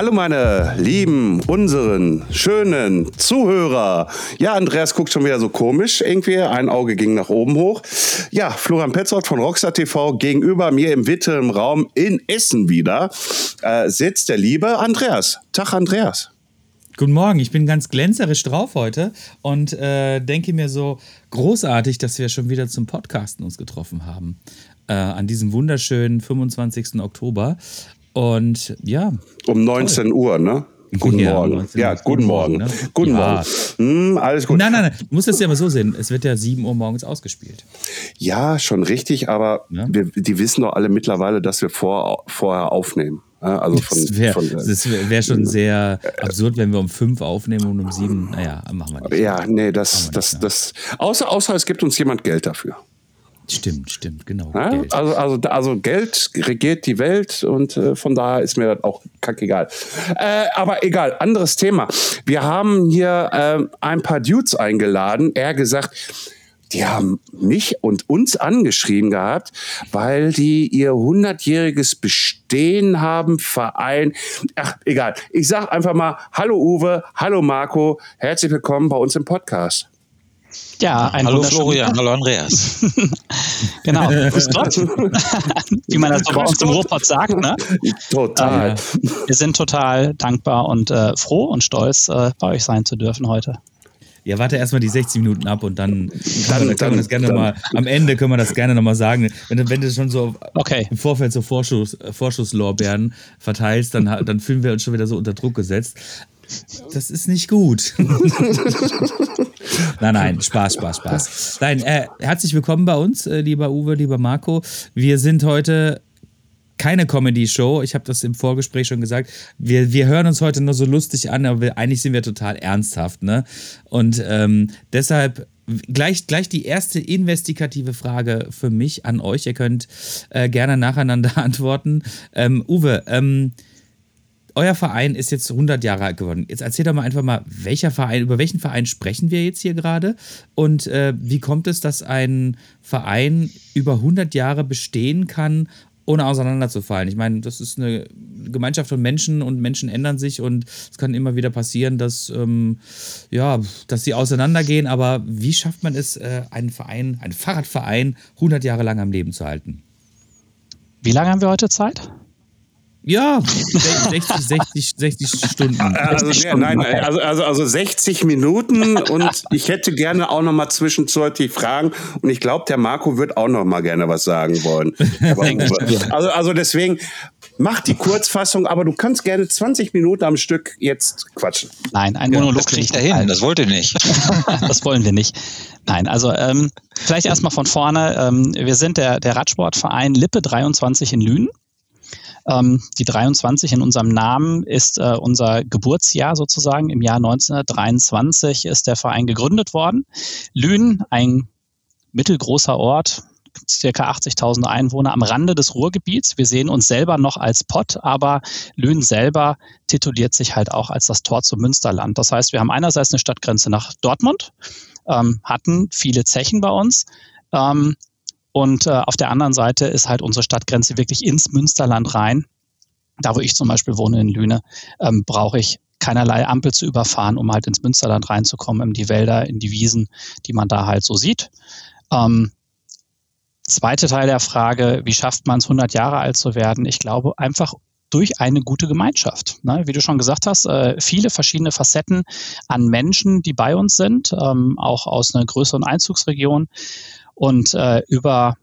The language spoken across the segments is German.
Hallo meine lieben, unseren schönen Zuhörer. Ja, Andreas guckt schon wieder so komisch irgendwie. Ein Auge ging nach oben hoch. Ja, Florian Petzold von Rockstar TV gegenüber mir im Witte Raum in Essen wieder äh, sitzt der liebe Andreas. Tag Andreas. Guten Morgen, ich bin ganz glänzerisch drauf heute und äh, denke mir so großartig, dass wir schon wieder zum Podcasten uns getroffen haben. Äh, an diesem wunderschönen 25. Oktober. Und ja. Um 19 toll. Uhr, ne? Guten ja, Morgen. Ja, guten Morgen. Ne? Guten ja. Morgen. Hm, alles gut. Nein, nein, nein. Du musst das ja mal so sehen. Es wird ja 7 Uhr morgens ausgespielt. Ja, schon richtig, aber ja? wir, die wissen doch alle mittlerweile, dass wir vor, vorher aufnehmen. Also von, das wäre wär schon sehr absurd, wenn wir um fünf aufnehmen und um sieben, naja, machen wir nicht. Ja, nee, das, das, das, außer, außer es gibt uns jemand Geld dafür. Stimmt, stimmt, genau. Ja? Geld. Also, also, also Geld regiert die Welt und äh, von daher ist mir das auch kackegal. Äh, aber egal, anderes Thema. Wir haben hier äh, ein paar Dudes eingeladen. Er gesagt, die haben mich und uns angeschrieben gehabt, weil die ihr hundertjähriges Bestehen haben, Verein. Ach, egal. Ich sag einfach mal, hallo Uwe, hallo Marco, herzlich willkommen bei uns im Podcast. Ja, ein Hallo Florian, hallo Andreas. genau, grüß Gott. Wie man das so bei uns im Ruhrpott sagt. Ne? Total. Ähm, wir sind total dankbar und äh, froh und stolz, äh, bei euch sein zu dürfen heute. Ja, warte erstmal die 60 Minuten ab und dann, dann, wir, dann, das gerne dann. Mal, am Ende können wir das gerne nochmal sagen. Wenn, wenn du schon so okay. im Vorfeld so Vorschuss, Vorschusslorbeeren verteilst, dann, dann fühlen wir uns schon wieder so unter Druck gesetzt. Das ist nicht gut. nein, nein, Spaß, Spaß, Spaß. Nein, äh, herzlich willkommen bei uns, äh, lieber Uwe, lieber Marco. Wir sind heute keine Comedy-Show. Ich habe das im Vorgespräch schon gesagt. Wir, wir hören uns heute nur so lustig an, aber wir, eigentlich sind wir total ernsthaft. Ne? Und ähm, deshalb gleich, gleich die erste investigative Frage für mich an euch. Ihr könnt äh, gerne nacheinander antworten. Ähm, Uwe, ähm, euer Verein ist jetzt 100 Jahre alt geworden. Jetzt erzähl doch mal einfach mal, welcher Verein, über welchen Verein sprechen wir jetzt hier gerade? Und äh, wie kommt es, dass ein Verein über 100 Jahre bestehen kann, ohne auseinanderzufallen? Ich meine, das ist eine Gemeinschaft von Menschen und Menschen ändern sich und es kann immer wieder passieren, dass, ähm, ja, dass sie auseinandergehen. Aber wie schafft man es, äh, einen Verein, einen Fahrradverein 100 Jahre lang am Leben zu halten? Wie lange haben wir heute Zeit? Ja, 60, 60, 60 Stunden. Also, 60 ja, nein, also, also, also 60 Minuten und ich hätte gerne auch noch mal zwischenzeitlich Fragen und ich glaube, der Marco wird auch noch mal gerne was sagen wollen. also, also deswegen, mach die Kurzfassung, aber du kannst gerne 20 Minuten am Stück jetzt quatschen. Nein, ein Monolog ja, das kriegt er hin, das wollt ihr nicht. das wollen wir nicht. Nein, also ähm, vielleicht erstmal von vorne. Ähm, wir sind der, der Radsportverein Lippe 23 in Lünen. Ähm, die 23 in unserem Namen ist äh, unser Geburtsjahr sozusagen. Im Jahr 1923 ist der Verein gegründet worden. Lünen, ein mittelgroßer Ort, circa 80.000 Einwohner am Rande des Ruhrgebiets. Wir sehen uns selber noch als Pott, aber Lünen selber tituliert sich halt auch als das Tor zum Münsterland. Das heißt, wir haben einerseits eine Stadtgrenze nach Dortmund, ähm, hatten viele Zechen bei uns, ähm, und äh, auf der anderen Seite ist halt unsere Stadtgrenze wirklich ins Münsterland rein. Da, wo ich zum Beispiel wohne in Lüne, ähm, brauche ich keinerlei Ampel zu überfahren, um halt ins Münsterland reinzukommen, in die Wälder, in die Wiesen, die man da halt so sieht. Ähm, zweite Teil der Frage, wie schafft man es, 100 Jahre alt zu werden? Ich glaube einfach durch eine gute Gemeinschaft. Ne? Wie du schon gesagt hast, äh, viele verschiedene Facetten an Menschen, die bei uns sind, ähm, auch aus einer größeren Einzugsregion. Und äh, über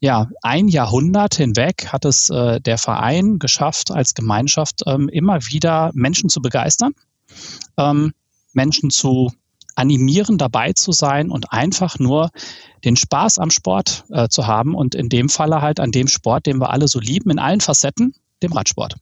ja, ein Jahrhundert hinweg hat es äh, der Verein geschafft, als Gemeinschaft ähm, immer wieder Menschen zu begeistern, ähm, Menschen zu animieren, dabei zu sein und einfach nur den Spaß am Sport äh, zu haben und in dem Falle halt an dem Sport, den wir alle so lieben, in allen Facetten, dem Radsport.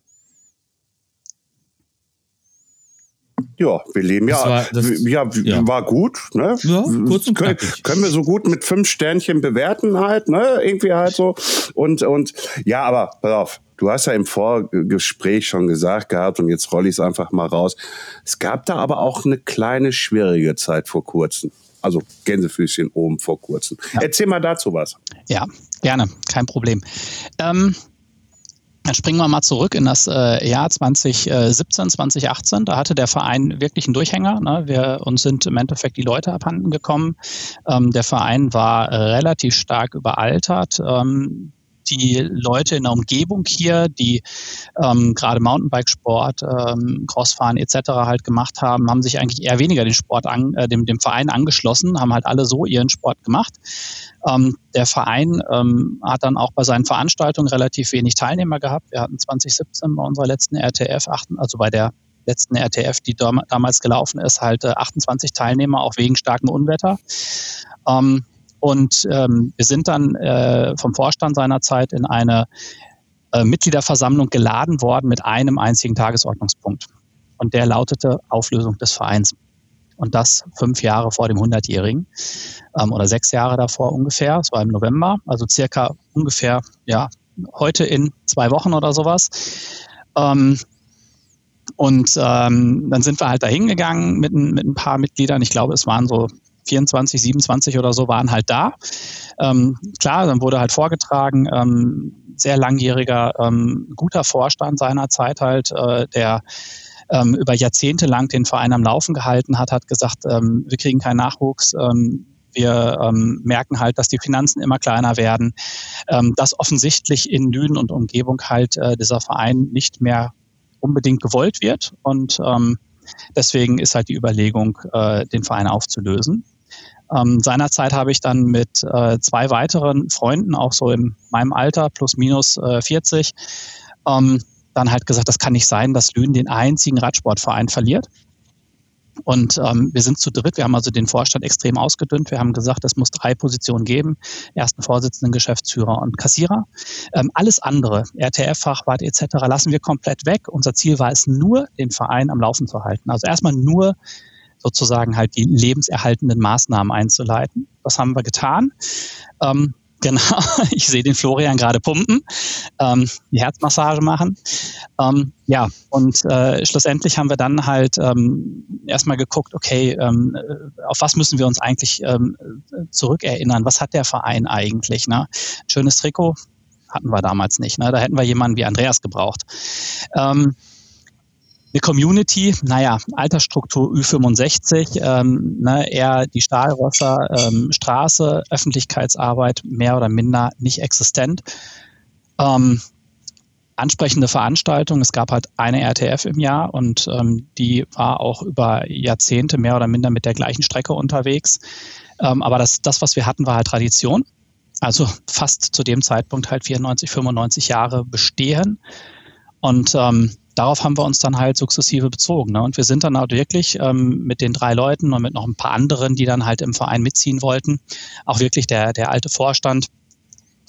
Ja, wir leben Das ja, war- das- ja, ja. war gut, ne? Ja, kurz und können, können wir so gut mit fünf Sternchen bewerten halt, ne? Irgendwie halt so. Und, und, ja, aber, pass auf. Du hast ja im Vorgespräch schon gesagt gehabt und jetzt rolle ich es einfach mal raus. Es gab da aber auch eine kleine schwierige Zeit vor kurzem. Also Gänsefüßchen oben vor kurzem. Erzähl mal dazu was. Ja, gerne, kein Problem. Ähm, dann springen wir mal zurück in das äh, Jahr 2017, 2018. Da hatte der Verein wirklich einen Durchhänger. Ne? Wir, uns sind im Endeffekt die Leute abhanden gekommen. Ähm, der Verein war äh, relativ stark überaltert. Ähm, die Leute in der Umgebung hier, die ähm, gerade Mountainbikesport, ähm, Crossfahren etc. halt gemacht haben, haben sich eigentlich eher weniger den Sport an, äh, dem, dem Verein angeschlossen, haben halt alle so ihren Sport gemacht. Ähm, der Verein ähm, hat dann auch bei seinen Veranstaltungen relativ wenig Teilnehmer gehabt. Wir hatten 2017 bei unserer letzten RTF, also bei der letzten RTF, die dam- damals gelaufen ist, halt äh, 28 Teilnehmer, auch wegen starkem Unwetter. Ähm, und ähm, wir sind dann äh, vom Vorstand seinerzeit in eine äh, Mitgliederversammlung geladen worden mit einem einzigen Tagesordnungspunkt. Und der lautete Auflösung des Vereins. Und das fünf Jahre vor dem 100-Jährigen ähm, oder sechs Jahre davor ungefähr. Es war im November, also circa ungefähr, ja, heute in zwei Wochen oder sowas. Ähm, und ähm, dann sind wir halt da hingegangen mit, mit ein paar Mitgliedern. Ich glaube, es waren so 24, 27 oder so waren halt da. Ähm, klar, dann wurde halt vorgetragen, ähm, sehr langjähriger, ähm, guter Vorstand seiner Zeit halt, äh, der ähm, über Jahrzehnte lang den Verein am Laufen gehalten hat, hat gesagt, ähm, wir kriegen keinen Nachwuchs. Ähm, wir ähm, merken halt, dass die Finanzen immer kleiner werden, ähm, dass offensichtlich in Lünen und Umgebung halt äh, dieser Verein nicht mehr unbedingt gewollt wird. Und ähm, deswegen ist halt die Überlegung, äh, den Verein aufzulösen. Ähm, seinerzeit habe ich dann mit äh, zwei weiteren Freunden, auch so in meinem Alter, plus minus äh, 40, ähm, dann halt gesagt, das kann nicht sein, dass Lünen den einzigen Radsportverein verliert. Und ähm, wir sind zu dritt. Wir haben also den Vorstand extrem ausgedünnt. Wir haben gesagt, es muss drei Positionen geben: ersten Vorsitzenden, Geschäftsführer und Kassierer. Ähm, alles andere, RTF-Fachwart etc., lassen wir komplett weg. Unser Ziel war es nur, den Verein am Laufen zu halten. Also erstmal nur sozusagen halt die lebenserhaltenden Maßnahmen einzuleiten. Das haben wir getan. Ähm, genau, ich sehe den Florian gerade pumpen, ähm, die Herzmassage machen. Ähm, ja, und äh, schlussendlich haben wir dann halt ähm, erstmal geguckt, okay, ähm, äh, auf was müssen wir uns eigentlich ähm, äh, zurückerinnern? Was hat der Verein eigentlich? Ne? Schönes Trikot hatten wir damals nicht. Ne? Da hätten wir jemanden wie Andreas gebraucht. Eine Community, naja, Altersstruktur Ü65, ähm, ne, eher die Stahlrösser, ähm, Straße, Öffentlichkeitsarbeit mehr oder minder nicht existent. Ähm, ansprechende Veranstaltung. Es gab halt eine RTF im Jahr und ähm, die war auch über Jahrzehnte mehr oder minder mit der gleichen Strecke unterwegs. Ähm, aber das, das, was wir hatten, war halt Tradition. Also fast zu dem Zeitpunkt halt 94, 95 Jahre bestehen. Und ähm, darauf haben wir uns dann halt sukzessive bezogen. Ne? Und wir sind dann halt wirklich ähm, mit den drei Leuten und mit noch ein paar anderen, die dann halt im Verein mitziehen wollten, auch wirklich der, der alte Vorstand,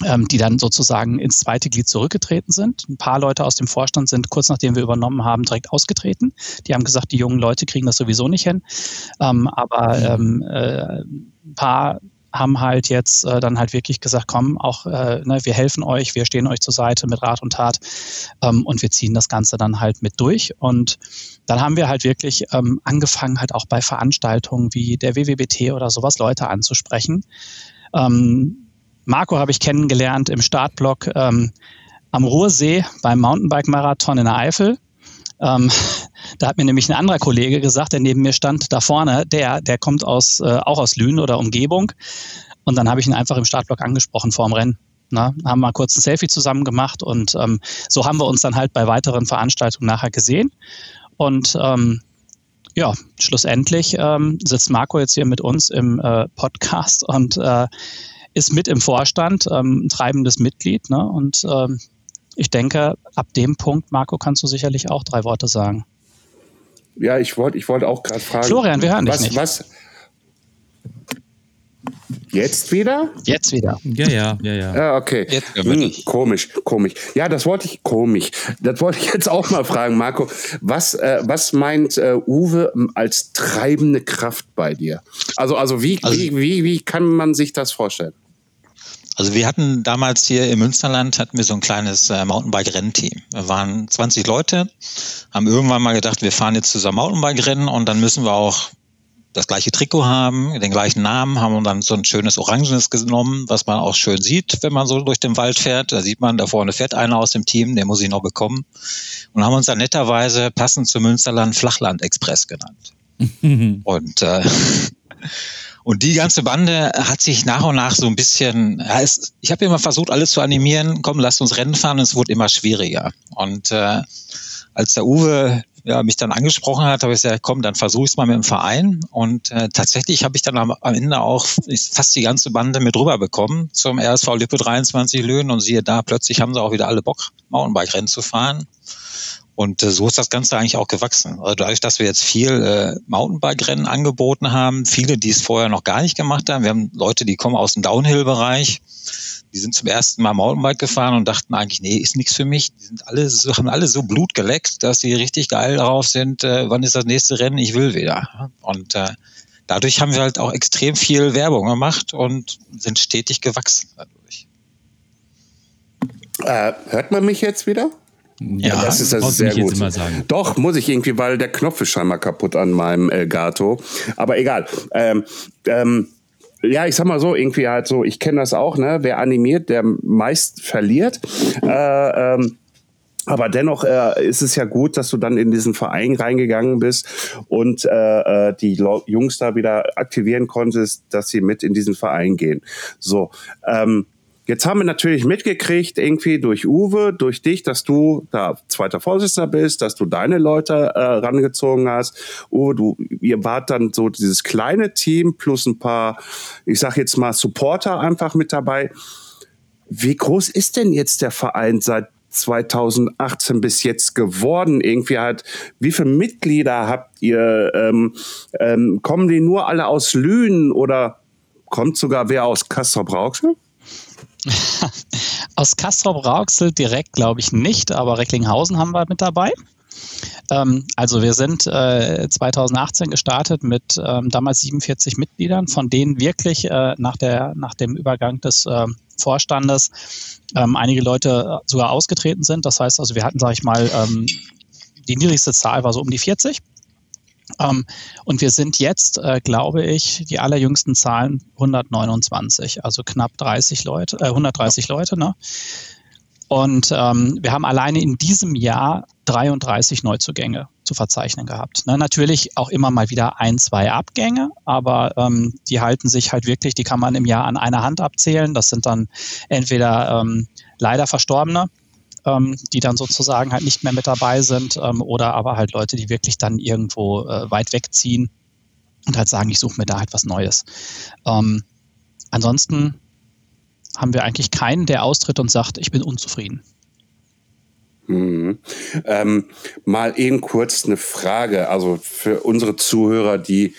ähm, die dann sozusagen ins zweite Glied zurückgetreten sind. Ein paar Leute aus dem Vorstand sind kurz nachdem wir übernommen haben, direkt ausgetreten. Die haben gesagt, die jungen Leute kriegen das sowieso nicht hin. Ähm, aber ähm, äh, ein paar haben halt jetzt äh, dann halt wirklich gesagt, komm, auch äh, ne, wir helfen euch, wir stehen euch zur Seite mit Rat und Tat ähm, und wir ziehen das Ganze dann halt mit durch. Und dann haben wir halt wirklich ähm, angefangen, halt auch bei Veranstaltungen wie der WWBT oder sowas Leute anzusprechen. Ähm, Marco habe ich kennengelernt im Startblock ähm, am Ruhrsee beim Mountainbike-Marathon in der Eifel. Ähm, da hat mir nämlich ein anderer Kollege gesagt, der neben mir stand, da vorne, der, der kommt aus, äh, auch aus Lünen oder Umgebung. Und dann habe ich ihn einfach im Startblock angesprochen vor dem Rennen. Na, haben mal kurz ein Selfie zusammen gemacht und ähm, so haben wir uns dann halt bei weiteren Veranstaltungen nachher gesehen. Und ähm, ja, schlussendlich ähm, sitzt Marco jetzt hier mit uns im äh, Podcast und äh, ist mit im Vorstand, ähm, ein treibendes Mitglied. Ne? Und ähm, ich denke, ab dem Punkt, Marco, kannst du sicherlich auch drei Worte sagen. Ja, ich wollte ich wollte auch gerade fragen. Florian, wir hören dich was, nicht. Was, Jetzt wieder? Jetzt wieder. Ja, ja, ja, ja. Ja, okay. Jetzt Hm, komisch, komisch. Ja, das wollte ich, komisch. Das wollte ich jetzt auch mal fragen, Marco. Was, äh, was meint äh, Uwe als treibende Kraft bei dir? Also, also, wie, Also- wie, wie, wie kann man sich das vorstellen? Also wir hatten damals hier im Münsterland hatten wir so ein kleines äh, Mountainbike-Rennteam. Wir waren 20 Leute, haben irgendwann mal gedacht, wir fahren jetzt zusammen Mountainbike-Rennen und dann müssen wir auch das gleiche Trikot haben, den gleichen Namen, haben dann so ein schönes Orangenes genommen, was man auch schön sieht, wenn man so durch den Wald fährt. Da sieht man, da vorne fährt einer aus dem Team, den muss ich noch bekommen. Und haben uns dann netterweise passend zum Münsterland Flachland-Express genannt. Und, äh, und die ganze Bande hat sich nach und nach so ein bisschen, ja, es, ich habe immer versucht, alles zu animieren, komm, lasst uns Rennen fahren, und es wurde immer schwieriger. Und äh, als der Uwe ja, mich dann angesprochen hat, habe ich gesagt, komm, dann versuche ich es mal mit dem Verein. Und äh, tatsächlich habe ich dann am, am Ende auch fast die ganze Bande mit rüber bekommen zum RSV Lippe 23 Löhnen und siehe da, plötzlich haben sie auch wieder alle Bock, Mountainbike-Rennen zu fahren. Und äh, so ist das Ganze eigentlich auch gewachsen. Also dadurch, dass wir jetzt viel äh, Mountainbike-Rennen angeboten haben, viele, die es vorher noch gar nicht gemacht haben. Wir haben Leute, die kommen aus dem Downhill-Bereich, die sind zum ersten Mal Mountainbike gefahren und dachten eigentlich, nee, ist nichts für mich. Die sind alle so, haben alle so Blut geleckt, dass sie richtig geil darauf sind, äh, wann ist das nächste Rennen, ich will wieder. Und äh, dadurch haben wir halt auch extrem viel Werbung gemacht und sind stetig gewachsen dadurch. Äh, hört man mich jetzt wieder? Ja, das ist das brauchst du sehr nicht jetzt gut. immer sagen. Doch, muss ich irgendwie, weil der Knopf ist scheinbar kaputt an meinem Elgato. Aber egal. Ähm, ähm, ja, ich sag mal so, irgendwie halt so, ich kenne das auch, ne? Wer animiert, der meist verliert. Äh, ähm, aber dennoch äh, ist es ja gut, dass du dann in diesen Verein reingegangen bist und äh, äh, die Lo- Jungs da wieder aktivieren konntest, dass sie mit in diesen Verein gehen. So, ähm, jetzt haben wir natürlich mitgekriegt, irgendwie durch Uwe, durch dich, dass du da zweiter Vorsitzender bist, dass du deine Leute äh, rangezogen hast. Uwe, du, ihr wart dann so dieses kleine Team plus ein paar, ich sag jetzt mal, Supporter einfach mit dabei. Wie groß ist denn jetzt der Verein seit 2018 bis jetzt geworden? Irgendwie halt, wie viele Mitglieder habt ihr? Ähm, ähm, kommen die nur alle aus Lünen oder kommt sogar wer aus Castrop-Rauxel? Aus Castrop-Rauxel direkt glaube ich nicht, aber Recklinghausen haben wir mit dabei. Ähm, also wir sind äh, 2018 gestartet mit ähm, damals 47 Mitgliedern, von denen wirklich äh, nach, der, nach dem Übergang des äh, Vorstandes ähm, einige Leute sogar ausgetreten sind. Das heißt also, wir hatten, sage ich mal, ähm, die niedrigste Zahl war so um die 40. Ähm, und wir sind jetzt, äh, glaube ich, die allerjüngsten Zahlen 129, also knapp 30 Leute, äh, 130 Leute. Ne? Und ähm, wir haben alleine in diesem Jahr 33 Neuzugänge zu verzeichnen gehabt. Ne, natürlich auch immer mal wieder ein, zwei Abgänge, aber ähm, die halten sich halt wirklich, die kann man im Jahr an einer Hand abzählen. Das sind dann entweder ähm, leider Verstorbene, ähm, die dann sozusagen halt nicht mehr mit dabei sind, ähm, oder aber halt Leute, die wirklich dann irgendwo äh, weit wegziehen und halt sagen, ich suche mir da halt was Neues. Ähm, ansonsten haben wir eigentlich keinen, der austritt und sagt, ich bin unzufrieden. Mhm. Ähm, mal eben kurz eine Frage, also für unsere Zuhörer, die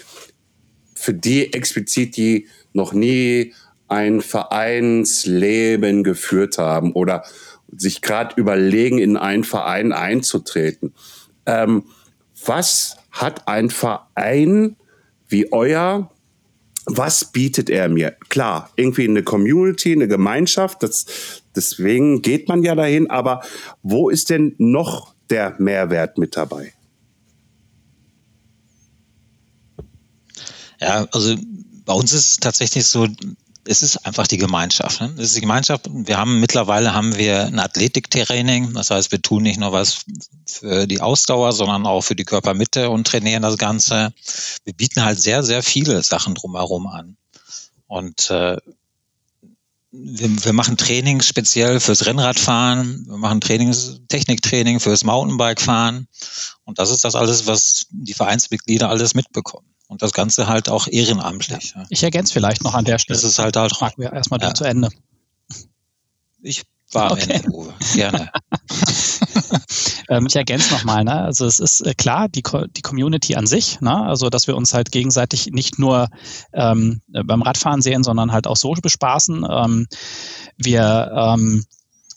für die explizit, die noch nie ein Vereinsleben geführt haben oder sich gerade überlegen, in einen Verein einzutreten. Ähm, was hat ein Verein wie euer was bietet er mir? Klar, irgendwie eine Community, eine Gemeinschaft, das, deswegen geht man ja dahin, aber wo ist denn noch der Mehrwert mit dabei? Ja, also bei uns ist es tatsächlich so, es ist einfach die Gemeinschaft. Ne? Es ist die Gemeinschaft. Wir haben mittlerweile haben wir ein Athletiktraining. Das heißt, wir tun nicht nur was für die Ausdauer, sondern auch für die Körpermitte und trainieren das Ganze. Wir bieten halt sehr, sehr viele Sachen drumherum an. Und äh, wir, wir machen Trainings speziell fürs Rennradfahren, wir machen Trainings, Techniktraining fürs Mountainbikefahren. Und das ist das alles, was die Vereinsmitglieder alles mitbekommen. Und das Ganze halt auch ehrenamtlich. Ja. Ich ergänze vielleicht noch an der Stelle. Das ist halt halt Frag wir erstmal Ja. zu Ende. Ich war okay. Ende, Uwe. Gerne. ähm, ich ergänze nochmal, ne? Also es ist äh, klar, die, Co die Community an sich, ne? Also dass wir uns halt gegenseitig nicht nur ähm, beim Radfahren sehen, sondern halt auch so bespaßen. Ähm, wir ähm,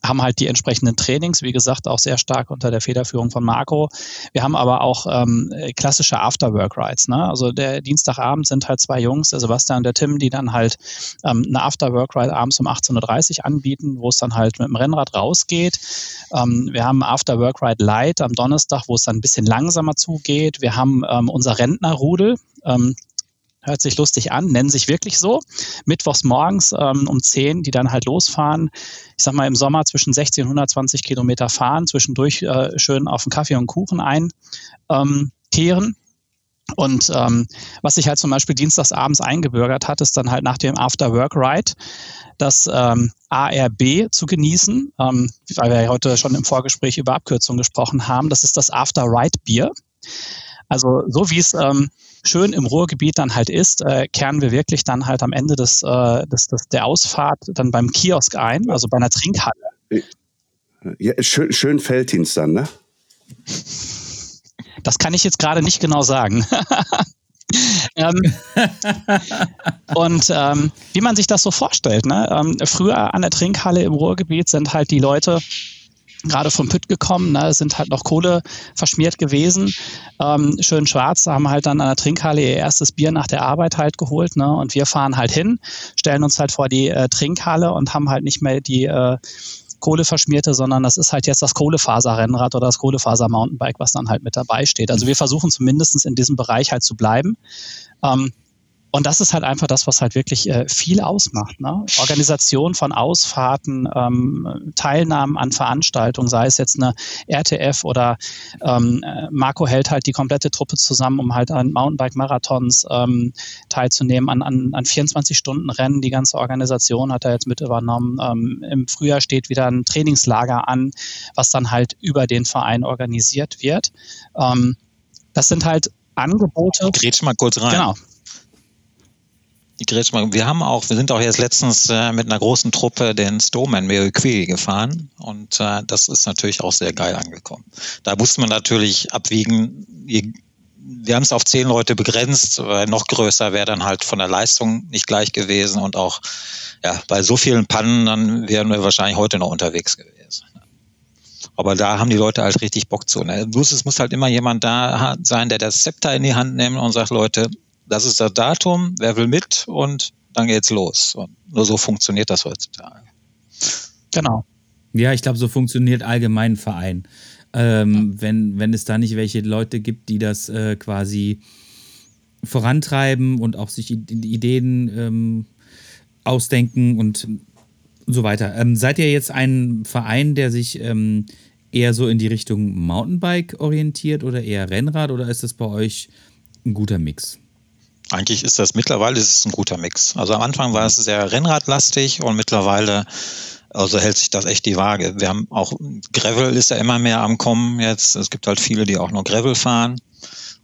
haben halt die entsprechenden Trainings, wie gesagt, auch sehr stark unter der Federführung von Marco. Wir haben aber auch ähm, klassische Afterwork-Rides. Ne? Also der Dienstagabend sind halt zwei Jungs, der Sebastian und der Tim, die dann halt ähm, eine Afterwork-Ride abends um 18.30 Uhr anbieten, wo es dann halt mit dem Rennrad rausgeht. Ähm, wir haben Afterwork-Ride Light am Donnerstag, wo es dann ein bisschen langsamer zugeht. Wir haben ähm, unser Rentnerrudel. Ähm, hört sich lustig an, nennen sich wirklich so. Mittwochs morgens ähm, um 10, die dann halt losfahren. Ich sag mal im Sommer zwischen 60 und 120 Kilometer fahren, zwischendurch äh, schön auf einen Kaffee und Kuchen einkehren. Ähm, und ähm, was sich halt zum Beispiel dienstags abends eingebürgert hat, ist dann halt nach dem After-Work-Ride das ähm, ARB zu genießen, ähm, weil wir ja heute schon im Vorgespräch über Abkürzungen gesprochen haben. Das ist das After-Ride-Bier. Also so wie es ähm, schön im Ruhrgebiet dann halt ist, äh, kehren wir wirklich dann halt am Ende des, äh, des, des, der Ausfahrt dann beim Kiosk ein, also bei einer Trinkhalle. Ja, schön, schön Felddienst dann, ne? Das kann ich jetzt gerade nicht genau sagen. ähm, und ähm, wie man sich das so vorstellt, ne? Ähm, früher an der Trinkhalle im Ruhrgebiet sind halt die Leute gerade vom Pütt gekommen, ne, sind halt noch Kohle verschmiert gewesen, ähm, schön schwarz, haben halt dann an der Trinkhalle ihr erstes Bier nach der Arbeit halt geholt, ne, und wir fahren halt hin, stellen uns halt vor die äh, Trinkhalle und haben halt nicht mehr die äh, Kohle verschmierte, sondern das ist halt jetzt das Kohlefaser-Rennrad oder das Kohlefaser-Mountainbike, was dann halt mit dabei steht. Also wir versuchen zumindest in diesem Bereich halt zu bleiben. Ähm, und das ist halt einfach das, was halt wirklich äh, viel ausmacht. Ne? Organisation von Ausfahrten, ähm, Teilnahmen an Veranstaltungen, sei es jetzt eine RTF oder ähm, Marco hält halt die komplette Truppe zusammen, um halt an Mountainbike-Marathons ähm, teilzunehmen, an, an, an 24-Stunden-Rennen. Die ganze Organisation hat er jetzt mit übernommen. Ähm, Im Frühjahr steht wieder ein Trainingslager an, was dann halt über den Verein organisiert wird. Ähm, das sind halt Angebote. Ich grätsch mal kurz rein. Genau die Grätsch mal. Wir haben auch, wir sind auch jetzt letztens äh, mit einer großen Truppe den Stoneman Meriquili gefahren und äh, das ist natürlich auch sehr geil angekommen. Da musste man natürlich abwiegen, je, wir haben es auf zehn Leute begrenzt, weil noch größer wäre dann halt von der Leistung nicht gleich gewesen und auch ja, bei so vielen Pannen, dann wären wir wahrscheinlich heute noch unterwegs gewesen. Aber da haben die Leute halt richtig Bock zu. Ne? Bloß es muss halt immer jemand da sein, der das Zepter in die Hand nimmt und sagt, Leute, das ist das Datum, wer will mit und dann geht's los. Und nur so funktioniert das heutzutage. Genau. Ja, ich glaube, so funktioniert allgemein ein Verein. Ähm, ja. wenn, wenn es da nicht welche Leute gibt, die das äh, quasi vorantreiben und auch sich Ideen ähm, ausdenken und so weiter. Ähm, seid ihr jetzt ein Verein, der sich ähm, eher so in die Richtung Mountainbike orientiert oder eher Rennrad oder ist das bei euch ein guter Mix? Eigentlich ist das mittlerweile ist es ein guter Mix. Also am Anfang war es sehr Rennradlastig und mittlerweile also hält sich das echt die Waage. Wir haben auch Gravel ist ja immer mehr am Kommen jetzt. Es gibt halt viele, die auch nur Gravel fahren.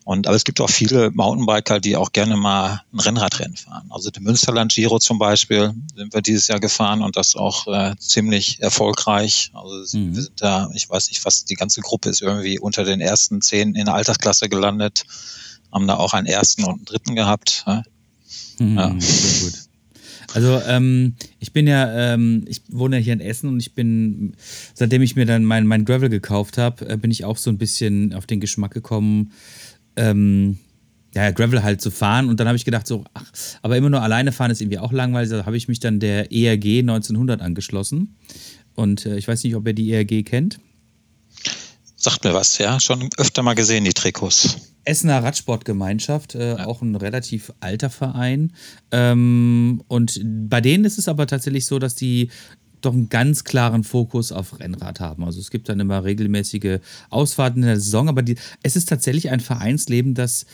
Und aber es gibt auch viele Mountainbiker, die auch gerne mal ein Rennradrennen fahren. Also den Münsterland Giro zum Beispiel sind wir dieses Jahr gefahren und das auch äh, ziemlich erfolgreich. Also mhm. wir sind da, ich weiß nicht, fast die ganze Gruppe ist irgendwie unter den ersten zehn in der Altersklasse gelandet haben da auch einen ersten und einen dritten gehabt. Ja. Mhm. Sehr gut. Also ähm, ich bin ja, ähm, ich wohne ja hier in Essen und ich bin, seitdem ich mir dann mein, mein Gravel gekauft habe, äh, bin ich auch so ein bisschen auf den Geschmack gekommen, ähm, ja, Gravel halt zu fahren. Und dann habe ich gedacht, so, ach, aber immer nur alleine fahren ist irgendwie auch langweilig. Da habe ich mich dann der ERG 1900 angeschlossen. Und äh, ich weiß nicht, ob ihr die ERG kennt. Sagt mir was, ja. Schon öfter mal gesehen, die Trikots. Essener Radsportgemeinschaft, äh, ja. auch ein relativ alter Verein. Ähm, und bei denen ist es aber tatsächlich so, dass die doch einen ganz klaren Fokus auf Rennrad haben. Also es gibt dann immer regelmäßige Ausfahrten in der Saison, aber die, es ist tatsächlich ein Vereinsleben, das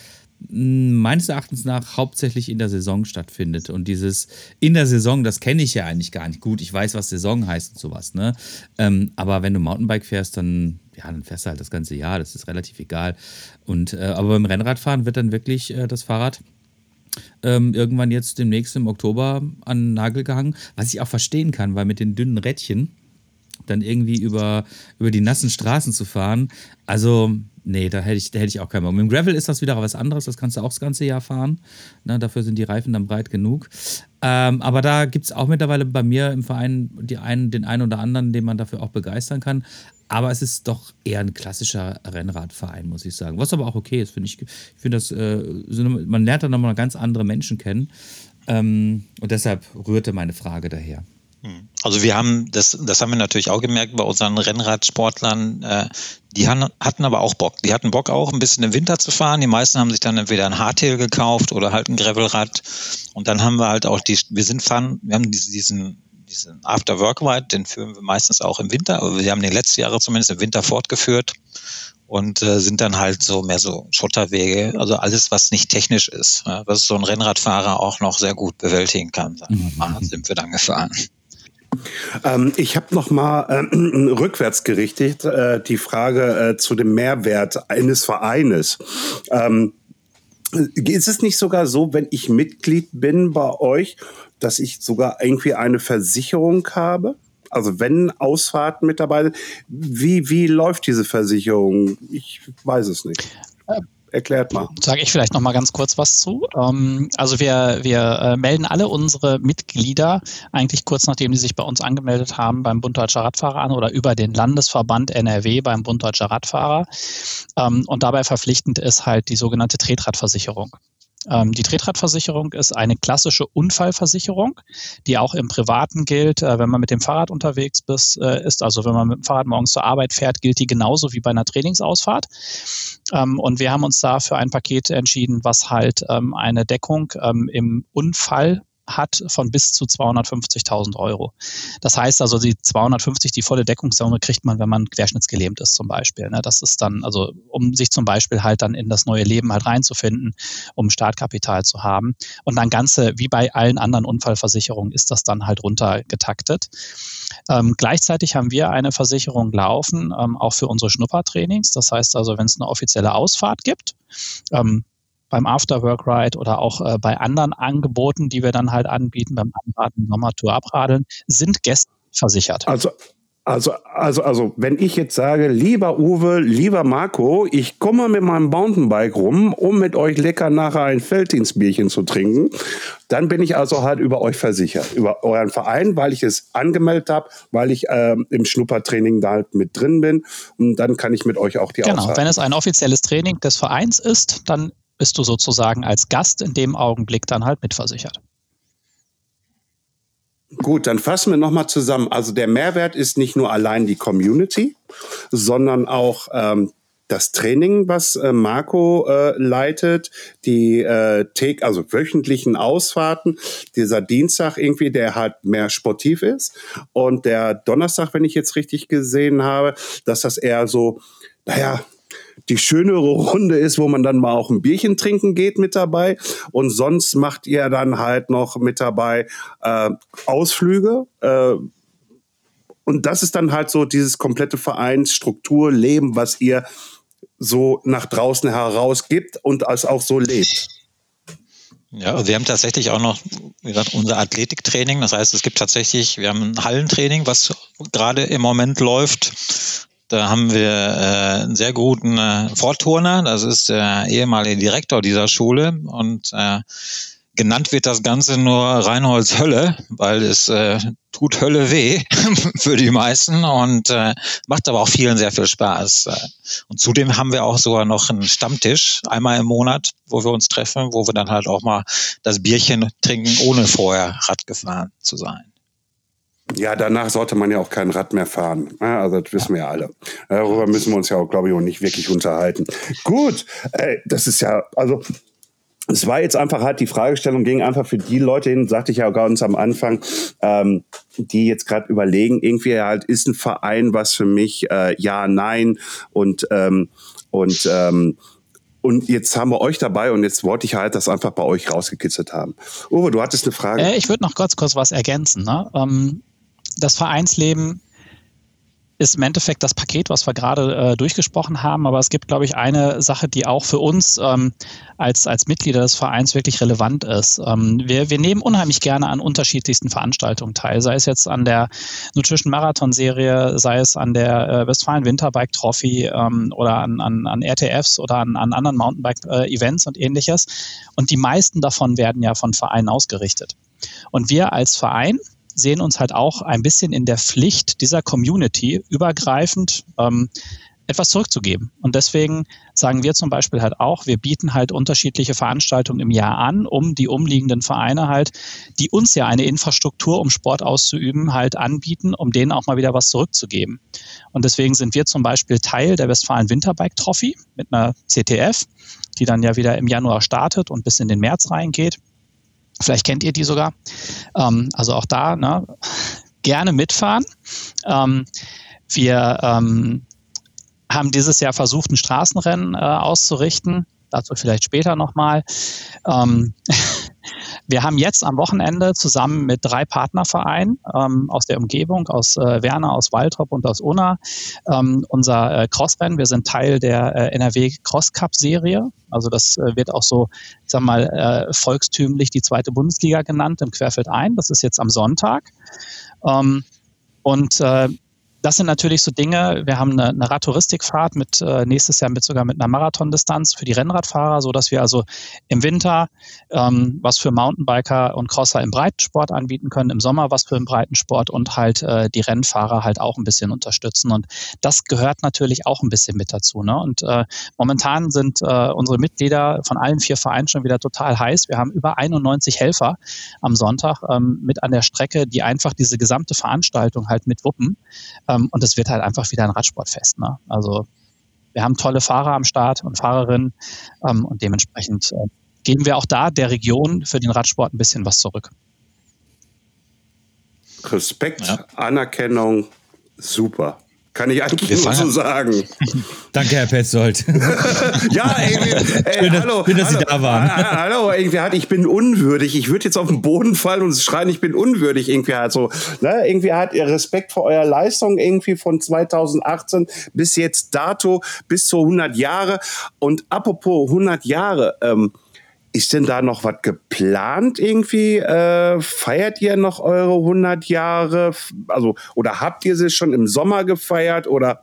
hm, meines Erachtens nach hauptsächlich in der Saison stattfindet. Und dieses in der Saison, das kenne ich ja eigentlich gar nicht gut. Ich weiß, was Saison heißt und sowas. Ne? Ähm, aber wenn du Mountainbike fährst, dann, ja, dann fährst du halt das ganze Jahr. Das ist relativ egal. Und, äh, aber beim Rennradfahren wird dann wirklich äh, das Fahrrad ähm, irgendwann jetzt demnächst im Oktober an den Nagel gehangen. Was ich auch verstehen kann, weil mit den dünnen Rädchen dann irgendwie über, über die nassen Straßen zu fahren. Also, nee, da hätte ich, da hätte ich auch keinen Bock. Mit dem Gravel ist das wieder was anderes, das kannst du auch das ganze Jahr fahren. Na, dafür sind die Reifen dann breit genug. Ähm, aber da gibt es auch mittlerweile bei mir im Verein die einen, den einen oder anderen, den man dafür auch begeistern kann. Aber es ist doch eher ein klassischer Rennradverein, muss ich sagen. Was aber auch okay ist, finde ich. Ich finde das, äh, man lernt dann nochmal ganz andere Menschen kennen. Ähm, und deshalb rührte meine Frage daher. Hm. Also wir haben, das, das haben wir natürlich auch gemerkt bei unseren Rennradsportlern, äh, die han, hatten aber auch Bock. Die hatten Bock auch ein bisschen im Winter zu fahren. Die meisten haben sich dann entweder ein Hardtail gekauft oder halt ein Gravelrad. Und dann haben wir halt auch die, wir sind fahren, wir haben diesen, diesen After Work Ride, den führen wir meistens auch im Winter, aber wir haben den letzten Jahre zumindest im Winter fortgeführt und äh, sind dann halt so mehr so Schotterwege, also alles, was nicht technisch ist, ja, was so ein Rennradfahrer auch noch sehr gut bewältigen kann, sagen wir mal, mhm. sind wir dann gefahren. Ähm, ich habe noch mal äh, rückwärts gerichtet äh, die Frage äh, zu dem Mehrwert eines Vereines. Ähm, ist es nicht sogar so, wenn ich Mitglied bin bei euch, dass ich sogar irgendwie eine Versicherung habe? Also wenn Ausfahrten mit dabei sind, wie, wie läuft diese Versicherung? Ich weiß es nicht. Erklärt mal. Sage ich vielleicht noch mal ganz kurz was zu. Ähm, also wir, wir äh, melden alle unsere Mitglieder eigentlich kurz nachdem die sich bei uns angemeldet haben beim Bund Deutscher Radfahrer an oder über den Landesverband NRW beim Bund Deutscher Radfahrer. Ähm, und dabei verpflichtend ist halt die sogenannte Tretradversicherung. Ähm, die Tretradversicherung ist eine klassische Unfallversicherung, die auch im Privaten gilt, äh, wenn man mit dem Fahrrad unterwegs äh, ist. Also wenn man mit dem Fahrrad morgens zur Arbeit fährt, gilt die genauso wie bei einer Trainingsausfahrt. Ähm, und wir haben uns da für ein Paket entschieden, was halt ähm, eine Deckung im Unfall hat von bis zu 250.000 Euro. Das heißt also, die 250, die volle Deckungssumme kriegt man, wenn man querschnittsgelähmt ist zum Beispiel. Ne? Das ist dann, also um sich zum Beispiel halt dann in das neue Leben halt reinzufinden, um Startkapital zu haben. Und dann Ganze, wie bei allen anderen Unfallversicherungen, ist das dann halt runtergetaktet. Ähm, gleichzeitig haben wir eine Versicherung laufen, ähm, auch für unsere Schnuppertrainings. Das heißt also, wenn es eine offizielle Ausfahrt gibt, ähm, beim Afterwork Ride oder auch äh, bei anderen Angeboten, die wir dann halt anbieten, beim Anraten, Sommertour, Abradeln, sind Gäste versichert. Also also, also, also, wenn ich jetzt sage, lieber Uwe, lieber Marco, ich komme mit meinem Mountainbike rum, um mit euch lecker nachher ein Felddienstbierchen zu trinken, dann bin ich also halt über euch versichert, über euren Verein, weil ich es angemeldet habe, weil ich äh, im Schnuppertraining da halt mit drin bin und dann kann ich mit euch auch die Genau, Aussagen. wenn es ein offizielles Training des Vereins ist, dann bist du sozusagen als Gast in dem Augenblick dann halt mitversichert. Gut, dann fassen wir nochmal zusammen. Also der Mehrwert ist nicht nur allein die Community, sondern auch ähm, das Training, was äh, Marco äh, leitet, die äh, take, also wöchentlichen Ausfahrten, dieser Dienstag irgendwie, der halt mehr sportiv ist und der Donnerstag, wenn ich jetzt richtig gesehen habe, dass das eher so, naja, die schönere Runde ist, wo man dann mal auch ein Bierchen trinken geht mit dabei. Und sonst macht ihr dann halt noch mit dabei äh, Ausflüge. Äh, und das ist dann halt so dieses komplette Vereinsstruktur, Leben, was ihr so nach draußen herausgibt und als auch so lebt. Ja, wir haben tatsächlich auch noch, wie gesagt, unser Athletiktraining. Das heißt, es gibt tatsächlich, wir haben ein Hallentraining, was gerade im Moment läuft. Da haben wir äh, einen sehr guten äh, Vorturner. Das ist der ehemalige Direktor dieser Schule und äh, genannt wird das Ganze nur Reinholds Hölle, weil es äh, tut Hölle weh für die meisten und äh, macht aber auch vielen sehr viel Spaß. Und zudem haben wir auch sogar noch einen Stammtisch einmal im Monat, wo wir uns treffen, wo wir dann halt auch mal das Bierchen trinken, ohne vorher Rad gefahren zu sein. Ja, danach sollte man ja auch kein Rad mehr fahren. Also das wissen wir ja alle. Darüber müssen wir uns ja auch, glaube ich, auch nicht wirklich unterhalten. Gut, äh, das ist ja, also es war jetzt einfach halt die Fragestellung ging einfach für die Leute hin, sagte ich ja ganz am Anfang, ähm, die jetzt gerade überlegen, irgendwie halt ist ein Verein was für mich, äh, ja, nein und ähm, und ähm, und jetzt haben wir euch dabei und jetzt wollte ich halt das einfach bei euch rausgekitzelt haben. Uwe, du hattest eine Frage. Äh, ich würde noch kurz kurz was ergänzen. Ne? Ähm, das Vereinsleben ist im Endeffekt das Paket, was wir gerade äh, durchgesprochen haben. Aber es gibt, glaube ich, eine Sache, die auch für uns ähm, als, als Mitglieder des Vereins wirklich relevant ist. Ähm, wir, wir nehmen unheimlich gerne an unterschiedlichsten Veranstaltungen teil, sei es jetzt an der Nutrition Marathon Serie, sei es an der äh, Westfalen Winterbike Trophy ähm, oder an, an, an RTFs oder an, an anderen Mountainbike äh, Events und ähnliches. Und die meisten davon werden ja von Vereinen ausgerichtet. Und wir als Verein sehen uns halt auch ein bisschen in der Pflicht dieser Community übergreifend ähm, etwas zurückzugeben. Und deswegen sagen wir zum Beispiel halt auch, wir bieten halt unterschiedliche Veranstaltungen im Jahr an, um die umliegenden Vereine halt, die uns ja eine Infrastruktur, um Sport auszuüben, halt anbieten, um denen auch mal wieder was zurückzugeben. Und deswegen sind wir zum Beispiel Teil der Westfalen Winterbike Trophy mit einer CTF, die dann ja wieder im Januar startet und bis in den März reingeht. Vielleicht kennt ihr die sogar. Ähm, also auch da ne, gerne mitfahren. Ähm, wir ähm, haben dieses Jahr versucht, ein Straßenrennen äh, auszurichten. Dazu vielleicht später nochmal. Ähm, wir haben jetzt am Wochenende zusammen mit drei Partnervereinen ähm, aus der Umgebung, aus äh, Werner, aus Waltrop und aus Unna, ähm, unser äh, Crossrennen. Wir sind Teil der äh, NRW Cross Cup Serie. Also das äh, wird auch so, ich sag mal, äh, volkstümlich die zweite Bundesliga genannt im Querfeld ein. Das ist jetzt am Sonntag. Ähm, und äh, das sind natürlich so Dinge. Wir haben eine, eine Radtouristikfahrt mit äh, nächstes Jahr mit sogar mit einer Marathondistanz für die Rennradfahrer, so dass wir also im Winter ähm, was für Mountainbiker und Crosser im Breitensport anbieten können, im Sommer was für den Breitensport und halt äh, die Rennfahrer halt auch ein bisschen unterstützen. Und das gehört natürlich auch ein bisschen mit dazu. Ne? Und äh, momentan sind äh, unsere Mitglieder von allen vier Vereinen schon wieder total heiß. Wir haben über 91 Helfer am Sonntag ähm, mit an der Strecke, die einfach diese gesamte Veranstaltung halt mit wuppen. Ähm, und es wird halt einfach wieder ein Radsportfest. Ne? Also wir haben tolle Fahrer am Start und Fahrerinnen ähm, und dementsprechend äh, geben wir auch da der Region für den Radsport ein bisschen was zurück. Respekt, ja. Anerkennung, super. Kann ich eigentlich nur so sagen. Danke, Herr Petzold. ja, ey, ey schön, hallo. Schön, dass hallo, Sie da waren. Hallo, irgendwie hat, ich bin unwürdig. Ich würde jetzt auf den Boden fallen und schreien, ich bin unwürdig. Irgendwie halt so. Ne? Irgendwie hat ihr Respekt vor eurer Leistung irgendwie von 2018 bis jetzt dato, bis zu 100 Jahre. Und apropos 100 Jahre, ähm, ist denn da noch was geplant irgendwie? Äh, feiert ihr noch eure 100 Jahre? Also, oder habt ihr sie schon im Sommer gefeiert oder?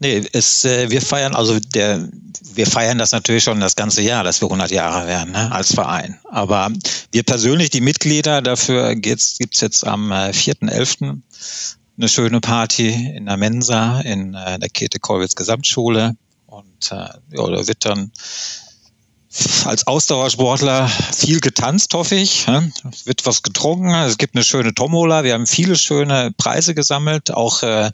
Nee, es, äh, wir feiern, also der, wir feiern das natürlich schon das ganze Jahr, dass wir 100 Jahre werden, ne, als Verein. Aber wir persönlich, die Mitglieder, dafür gibt's gibt's jetzt am äh, 4.11. eine schöne Party in der Mensa in äh, der Käthe-Kollwitz Gesamtschule. Und äh, ja, da wird dann als Ausdauersportler viel getanzt, hoffe ich. Es wird was getrunken. Es gibt eine schöne Tombola. Wir haben viele schöne Preise gesammelt, auch äh,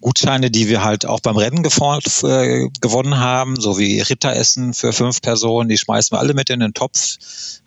Gutscheine, die wir halt auch beim Rennen äh, gewonnen haben, so wie Ritteressen für fünf Personen. Die schmeißen wir alle mit in den Topf.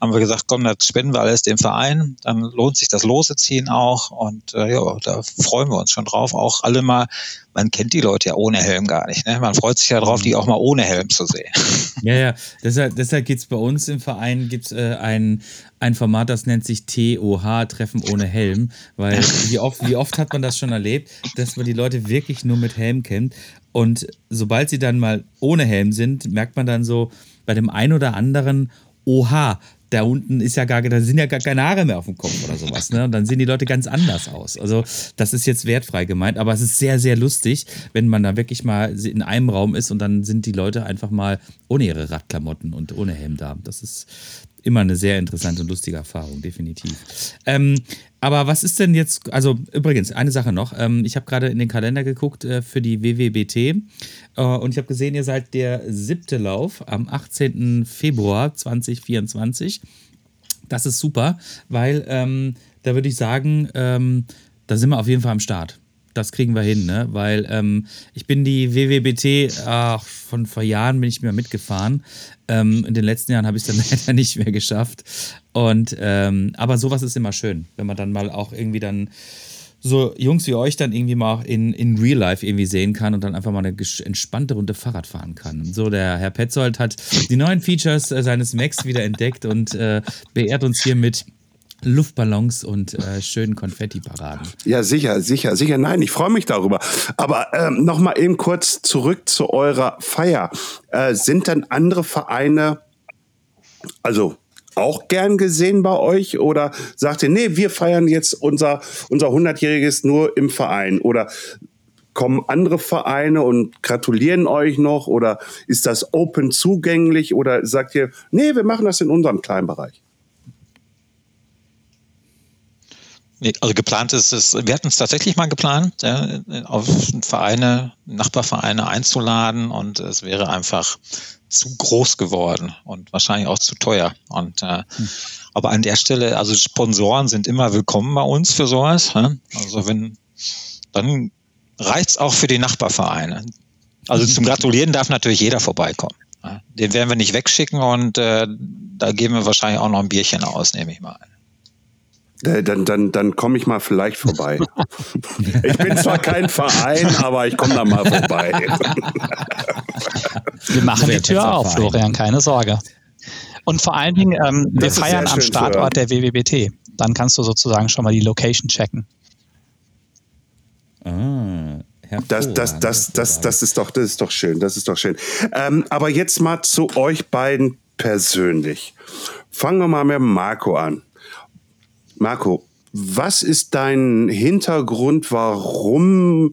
Haben wir gesagt, komm, das spenden wir alles dem Verein. Dann lohnt sich das Lose ziehen auch. Und äh, ja, da freuen wir uns schon drauf. Auch alle mal man kennt die Leute ja ohne Helm gar nicht. Ne? Man freut sich ja drauf, die auch mal ohne Helm zu sehen. Ja, ja. Deshalb, deshalb gibt es bei uns im Verein gibt's, äh, ein, ein Format, das nennt sich TOH, Treffen ohne Helm. Weil wie oft, wie oft hat man das schon erlebt, dass man die Leute wirklich nur mit Helm kennt. Und sobald sie dann mal ohne Helm sind, merkt man dann so bei dem einen oder anderen, oha, da unten ist ja gar, da sind ja gar keine Haare mehr auf dem Kopf oder sowas. Ne? Und dann sehen die Leute ganz anders aus. Also das ist jetzt wertfrei gemeint, aber es ist sehr, sehr lustig, wenn man da wirklich mal in einem Raum ist und dann sind die Leute einfach mal ohne ihre Radklamotten und ohne Helm da. Das ist immer eine sehr interessante und lustige Erfahrung, definitiv. Ähm, aber was ist denn jetzt, also übrigens, eine Sache noch. Ähm, ich habe gerade in den Kalender geguckt äh, für die WWBT äh, und ich habe gesehen, ihr seid der siebte Lauf am 18. Februar 2024. Das ist super, weil ähm, da würde ich sagen, ähm, da sind wir auf jeden Fall am Start das kriegen wir hin, ne? Weil ähm, ich bin die WWBT, ach, von vor Jahren bin ich mir mitgefahren. Ähm, in den letzten Jahren habe ich es dann leider nicht mehr geschafft. Und ähm, aber sowas ist immer schön, wenn man dann mal auch irgendwie dann so Jungs wie euch dann irgendwie mal in, in Real Life irgendwie sehen kann und dann einfach mal eine entspannte Runde Fahrrad fahren kann. So, der Herr Petzold hat die neuen Features äh, seines Macs wieder entdeckt und äh, beehrt uns hier mit Luftballons und äh, schönen Konfetti-Paraden. Ja, sicher, sicher, sicher. Nein, ich freue mich darüber. Aber ähm, noch mal eben kurz zurück zu eurer Feier. Äh, sind dann andere Vereine, also auch gern gesehen bei euch oder sagt ihr, nee, wir feiern jetzt unser, unser 100-jähriges nur im Verein oder kommen andere Vereine und gratulieren euch noch oder ist das open zugänglich oder sagt ihr, nee, wir machen das in unserem kleinen Bereich? Nee, also geplant ist es, wir hatten es tatsächlich mal geplant, ja, auf Vereine, Nachbarvereine einzuladen und es wäre einfach zu groß geworden und wahrscheinlich auch zu teuer. Und äh, hm. aber an der Stelle, also Sponsoren sind immer willkommen bei uns für sowas. Ja? Also wenn dann reicht's auch für die Nachbarvereine. Also zum Gratulieren darf natürlich jeder vorbeikommen. Ja? Den werden wir nicht wegschicken und äh, da geben wir wahrscheinlich auch noch ein Bierchen aus, nehme ich mal an. Äh, dann, dann, dann komme ich mal vielleicht vorbei. ich bin zwar kein Verein, aber ich komme da mal vorbei. wir machen die Tür auf, Florian, keine Sorge. Und vor allen Dingen, ähm, wir feiern am Startort der WWBT. Dann kannst du sozusagen schon mal die Location checken. Ah, das, das, das, das, das, ist doch, das ist doch schön, das ist doch schön. Ähm, aber jetzt mal zu euch beiden persönlich. Fangen wir mal mit Marco an. Marco, was ist dein Hintergrund, warum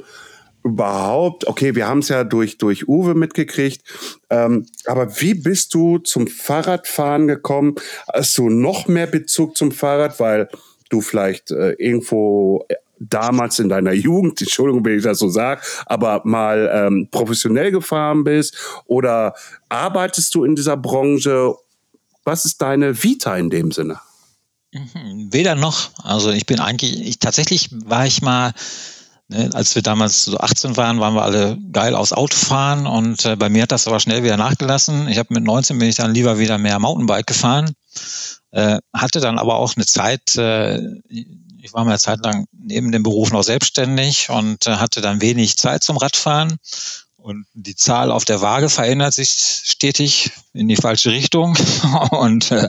überhaupt, okay, wir haben es ja durch, durch Uwe mitgekriegt, ähm, aber wie bist du zum Fahrradfahren gekommen? Hast du noch mehr Bezug zum Fahrrad, weil du vielleicht äh, irgendwo damals in deiner Jugend, Entschuldigung, wenn ich das so sage, aber mal ähm, professionell gefahren bist oder arbeitest du in dieser Branche? Was ist deine Vita in dem Sinne? Mhm, weder noch. Also ich bin eigentlich, ich, tatsächlich war ich mal, ne, als wir damals so 18 waren, waren wir alle geil aus Autofahren und äh, bei mir hat das aber schnell wieder nachgelassen. Ich habe mit 19 bin ich dann lieber wieder mehr Mountainbike gefahren, äh, hatte dann aber auch eine Zeit, äh, ich war mal eine Zeit lang neben dem Beruf noch selbstständig und äh, hatte dann wenig Zeit zum Radfahren und die Zahl auf der Waage verändert sich stetig in die falsche Richtung. Und äh,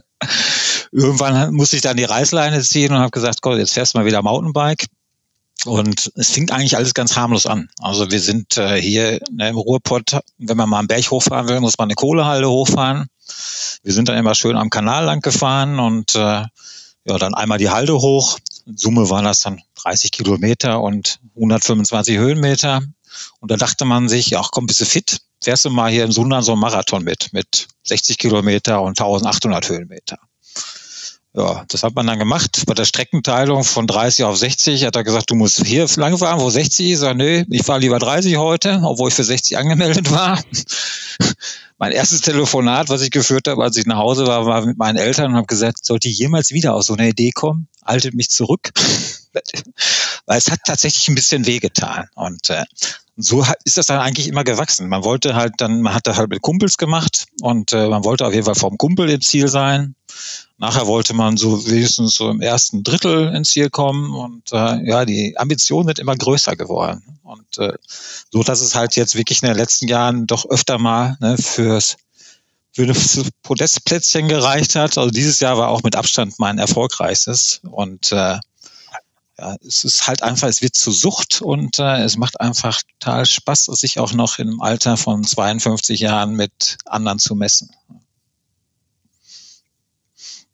irgendwann musste ich dann die Reißleine ziehen und habe gesagt, Gott, jetzt fährst du mal wieder Mountainbike. Und es fing eigentlich alles ganz harmlos an. Also wir sind äh, hier ne, im Ruhrpott, wenn man mal einen Berg hochfahren will, muss man eine Kohlehalde hochfahren. Wir sind dann immer schön am Kanal lang gefahren und äh, ja, dann einmal die Halde hoch. In Summe waren das dann 30 Kilometer und 125 Höhenmeter. Und da dachte man sich, ach komm, bist du fit? Fährst du mal hier im Sundern so einen Marathon mit, mit 60 Kilometer und 1800 Höhenmeter. Ja, das hat man dann gemacht. Bei der Streckenteilung von 30 auf 60 hat er gesagt, du musst hier lang fahren, wo 60 ist. Er, nee, ich fahre lieber 30 heute, obwohl ich für 60 angemeldet war. mein erstes Telefonat, was ich geführt habe, als ich nach Hause war, war mit meinen Eltern und habe gesagt, sollte ich jemals wieder auf so eine Idee kommen, haltet mich zurück. Weil es hat tatsächlich ein bisschen wehgetan. Und äh, so ist das dann eigentlich immer gewachsen. Man wollte halt dann, man hat das halt mit Kumpels gemacht und äh, man wollte auf jeden Fall vom Kumpel im Ziel sein. Nachher wollte man so wenigstens so im ersten Drittel ins Ziel kommen und äh, ja, die Ambitionen sind immer größer geworden. Und äh, so, dass es halt jetzt wirklich in den letzten Jahren doch öfter mal ne, fürs für das Podestplätzchen gereicht hat. Also dieses Jahr war auch mit Abstand mein erfolgreichstes. Und äh, ja, es ist halt einfach, es wird zu Sucht und äh, es macht einfach total Spaß, sich auch noch im Alter von 52 Jahren mit anderen zu messen.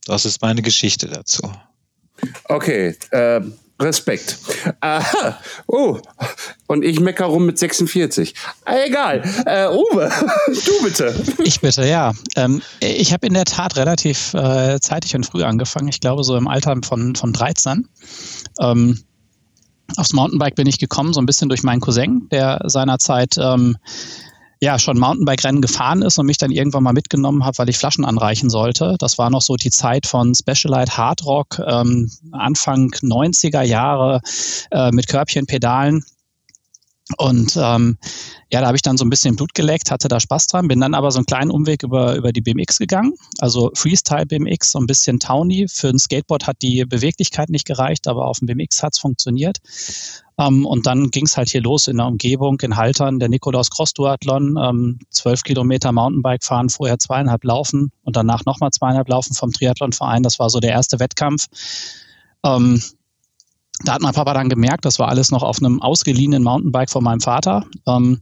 Das ist meine Geschichte dazu. Okay, äh, Respekt. Aha. Oh, und ich mecker rum mit 46. Egal. Äh, Uwe, du bitte. Ich bitte, ja. Ähm, ich habe in der Tat relativ äh, zeitig und früh angefangen. Ich glaube, so im Alter von, von 13. Ähm, aufs Mountainbike bin ich gekommen, so ein bisschen durch meinen Cousin, der seinerzeit ähm, ja schon Mountainbike-Rennen gefahren ist und mich dann irgendwann mal mitgenommen hat, weil ich Flaschen anreichen sollte. Das war noch so die Zeit von Specialized Hard Rock, ähm, Anfang 90er Jahre äh, mit Körbchen, Pedalen. Und ähm, ja, da habe ich dann so ein bisschen Blut geleckt, hatte da Spaß dran, bin dann aber so einen kleinen Umweg über, über die BMX gegangen. Also Freestyle BMX, so ein bisschen Towny. Für ein Skateboard hat die Beweglichkeit nicht gereicht, aber auf dem BMX hat es funktioniert. Ähm, und dann ging es halt hier los in der Umgebung, in Haltern, der Nikolaus Cross Duathlon, ähm, zwölf Kilometer Mountainbike fahren, vorher zweieinhalb laufen und danach nochmal zweieinhalb laufen vom Triathlonverein. Das war so der erste Wettkampf. Ähm, da hat mein Papa dann gemerkt, das war alles noch auf einem ausgeliehenen Mountainbike von meinem Vater. Ähm,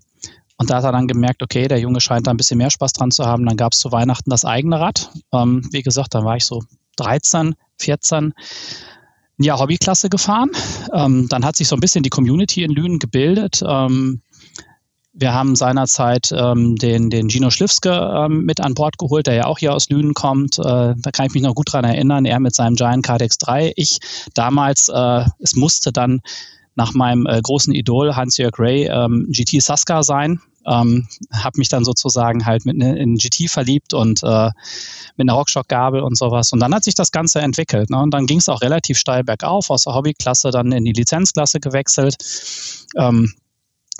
und da hat er dann gemerkt, okay, der Junge scheint da ein bisschen mehr Spaß dran zu haben. Dann gab es zu Weihnachten das eigene Rad. Ähm, wie gesagt, dann war ich so 13, 14. Ja, Hobbyklasse gefahren. Ähm, dann hat sich so ein bisschen die Community in Lünen gebildet. Ähm, wir haben seinerzeit ähm, den, den Gino Schliffske ähm, mit an Bord geholt, der ja auch hier aus Lünen kommt. Äh, da kann ich mich noch gut dran erinnern. Er mit seinem Giant Cardex 3. Ich damals, äh, es musste dann nach meinem äh, großen Idol Hans-Jörg Ray ähm, GT Saska sein. Ähm, habe mich dann sozusagen halt mit ne, in GT verliebt und äh, mit einer Rockshock-Gabel und sowas. Und dann hat sich das Ganze entwickelt. Ne? Und dann ging es auch relativ steil bergauf, aus der Hobbyklasse dann in die Lizenzklasse gewechselt. Ähm,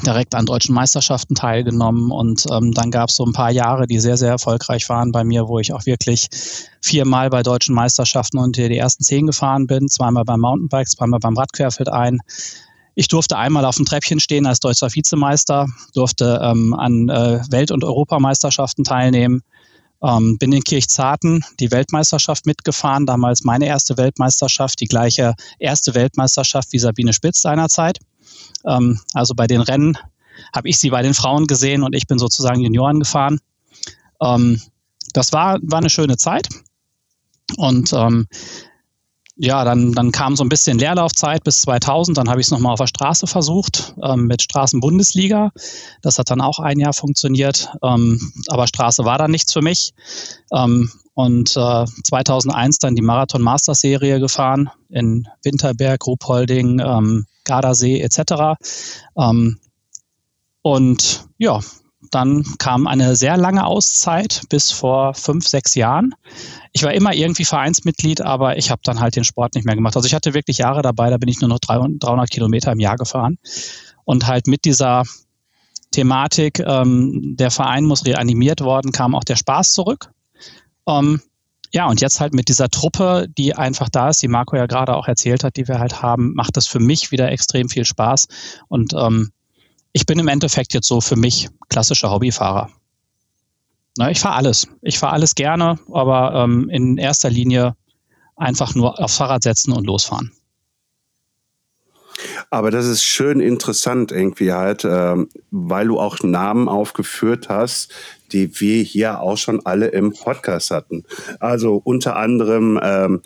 direkt an deutschen Meisterschaften teilgenommen und ähm, dann gab es so ein paar Jahre, die sehr, sehr erfolgreich waren bei mir, wo ich auch wirklich viermal bei deutschen Meisterschaften unter die ersten zehn gefahren bin, zweimal beim Mountainbike, zweimal beim Radquerfeld ein. Ich durfte einmal auf dem Treppchen stehen als deutscher Vizemeister, durfte ähm, an äh, Welt- und Europameisterschaften teilnehmen, ähm, bin in Kirchzarten die Weltmeisterschaft mitgefahren, damals meine erste Weltmeisterschaft, die gleiche erste Weltmeisterschaft wie Sabine Spitz seinerzeit. Ähm, also bei den Rennen habe ich sie bei den Frauen gesehen und ich bin sozusagen Junioren gefahren. Ähm, das war, war eine schöne Zeit. Und ähm, ja, dann, dann kam so ein bisschen Leerlaufzeit bis 2000. Dann habe ich es nochmal auf der Straße versucht ähm, mit Straßenbundesliga. Das hat dann auch ein Jahr funktioniert. Ähm, aber Straße war dann nichts für mich. Ähm, und äh, 2001 dann die Marathon Master Serie gefahren in Winterberg, Ruhpolding, ähm, Gardasee etc. Ähm, und ja, dann kam eine sehr lange Auszeit bis vor fünf, sechs Jahren. Ich war immer irgendwie Vereinsmitglied, aber ich habe dann halt den Sport nicht mehr gemacht. Also ich hatte wirklich Jahre dabei, da bin ich nur noch 300 Kilometer im Jahr gefahren. Und halt mit dieser Thematik, ähm, der Verein muss reanimiert worden, kam auch der Spaß zurück. Ähm, ja, und jetzt halt mit dieser Truppe, die einfach da ist, die Marco ja gerade auch erzählt hat, die wir halt haben, macht das für mich wieder extrem viel Spaß. Und ähm, ich bin im Endeffekt jetzt so für mich klassischer Hobbyfahrer. Na, ich fahre alles. Ich fahre alles gerne, aber ähm, in erster Linie einfach nur aufs Fahrrad setzen und losfahren. Aber das ist schön interessant irgendwie halt, ähm, weil du auch Namen aufgeführt hast, die wir hier auch schon alle im Podcast hatten. Also unter anderem ähm,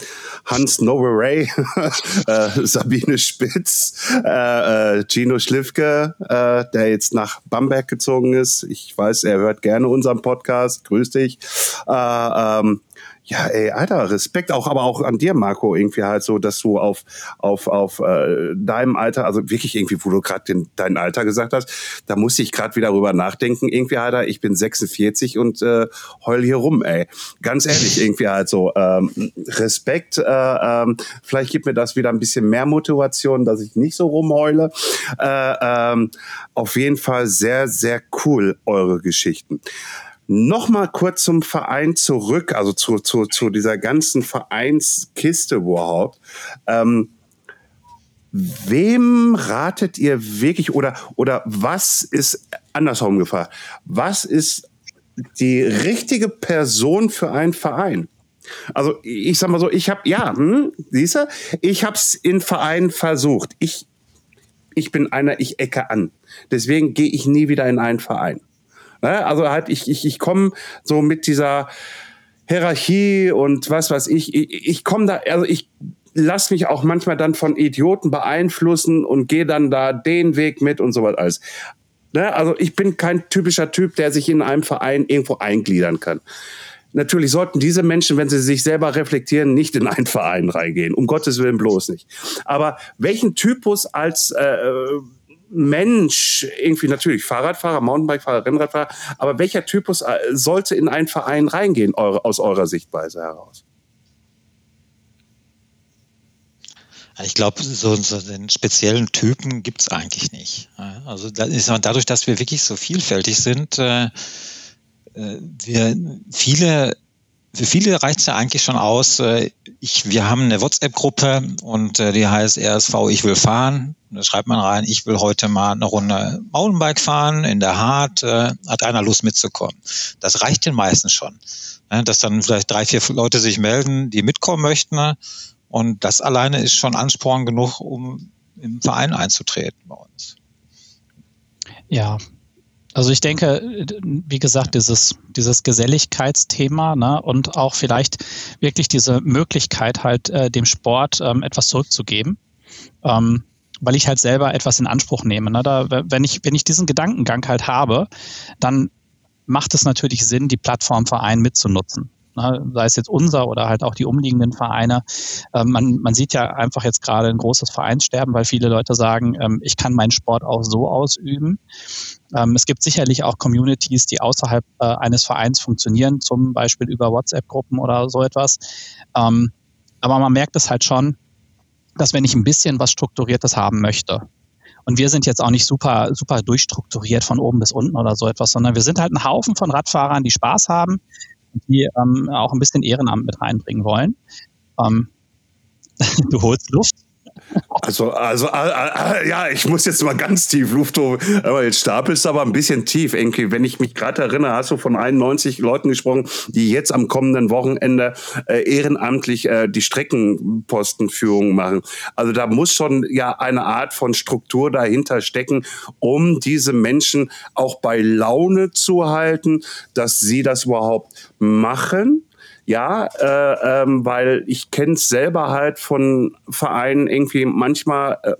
Hans Noveray, äh, Sabine Spitz, äh, äh, Gino Schlifke, äh, der jetzt nach Bamberg gezogen ist. Ich weiß, er hört gerne unseren Podcast. Grüß dich. Äh, ähm, ja, ey, Alter, Respekt auch, aber auch an dir, Marco, irgendwie halt so, dass du auf, auf, auf äh, deinem Alter, also wirklich irgendwie, wo du gerade dein Alter gesagt hast, da musste ich gerade wieder drüber nachdenken, irgendwie, Alter, ich bin 46 und äh, heul hier rum, ey. Ganz ehrlich, irgendwie halt so, ähm, Respekt, äh, ähm, vielleicht gibt mir das wieder ein bisschen mehr Motivation, dass ich nicht so rumheule. Äh, ähm, auf jeden Fall sehr, sehr cool, eure Geschichten. Nochmal kurz zum Verein zurück, also zu, zu, zu dieser ganzen Vereinskiste überhaupt. Ähm, wem ratet ihr wirklich oder, oder was ist andersherum gefragt? Was ist die richtige Person für einen Verein? Also ich sag mal so, ich habe ja, hm, siehst du, ich habe es in Vereinen versucht. Ich ich bin einer, ich ecke an. Deswegen gehe ich nie wieder in einen Verein. Ne? Also halt, ich, ich, ich komme so mit dieser Hierarchie und was weiß ich, ich, ich komme da, also ich lass mich auch manchmal dann von Idioten beeinflussen und gehe dann da den Weg mit und sowas alles. Ne? Also ich bin kein typischer Typ, der sich in einem Verein irgendwo eingliedern kann. Natürlich sollten diese Menschen, wenn sie sich selber reflektieren, nicht in einen Verein reingehen. Um Gottes Willen bloß nicht. Aber welchen Typus als äh, Mensch, irgendwie natürlich Fahrradfahrer, Mountainbikefahrer, Rennradfahrer, aber welcher Typus äh, sollte in einen Verein reingehen, eure, aus eurer Sichtweise heraus? Ich glaube, so, so den speziellen Typen gibt es eigentlich nicht. Also da ist dadurch, dass wir wirklich so vielfältig sind, äh, äh, wir viele für viele reicht es ja eigentlich schon aus. Äh, ich, wir haben eine WhatsApp-Gruppe und äh, die heißt RSV Ich will fahren. Da schreibt man rein, ich will heute mal eine Runde Mountainbike fahren in der Hart. Äh, hat einer Lust mitzukommen? Das reicht den meisten schon. Dass dann vielleicht drei, vier Leute sich melden, die mitkommen möchten. Und das alleine ist schon Ansporn genug, um im Verein einzutreten bei uns. Ja, also ich denke, wie gesagt, dieses, dieses Geselligkeitsthema ne, und auch vielleicht wirklich diese Möglichkeit, halt äh, dem Sport ähm, etwas zurückzugeben. Ähm, weil ich halt selber etwas in Anspruch nehme. Ne? Da, wenn, ich, wenn ich diesen Gedankengang halt habe, dann macht es natürlich Sinn, die Plattform Verein mitzunutzen sei es jetzt unser oder halt auch die umliegenden Vereine. Ähm, man, man sieht ja einfach jetzt gerade ein großes Vereinssterben, weil viele Leute sagen, ähm, ich kann meinen Sport auch so ausüben. Ähm, es gibt sicherlich auch Communities, die außerhalb äh, eines Vereins funktionieren, zum Beispiel über WhatsApp-Gruppen oder so etwas. Aber man merkt es halt schon, dass wenn ich ein bisschen was Strukturiertes haben möchte, und wir sind jetzt auch nicht super, super durchstrukturiert von oben bis unten oder so etwas, sondern wir sind halt ein Haufen von Radfahrern, die Spaß haben, die ähm, auch ein bisschen Ehrenamt mit reinbringen wollen. Ähm, du holst Luft. Also, also, äh, äh, ja, ich muss jetzt mal ganz tief Luft holen. Aber jetzt stapelst du aber ein bisschen tief, Enki. Wenn ich mich gerade erinnere, hast du von 91 Leuten gesprochen, die jetzt am kommenden Wochenende äh, ehrenamtlich äh, die Streckenpostenführung machen. Also da muss schon ja eine Art von Struktur dahinter stecken, um diese Menschen auch bei Laune zu halten, dass sie das überhaupt machen ja, äh, ähm, weil ich kenne es selber halt von Vereinen irgendwie manchmal. Äh,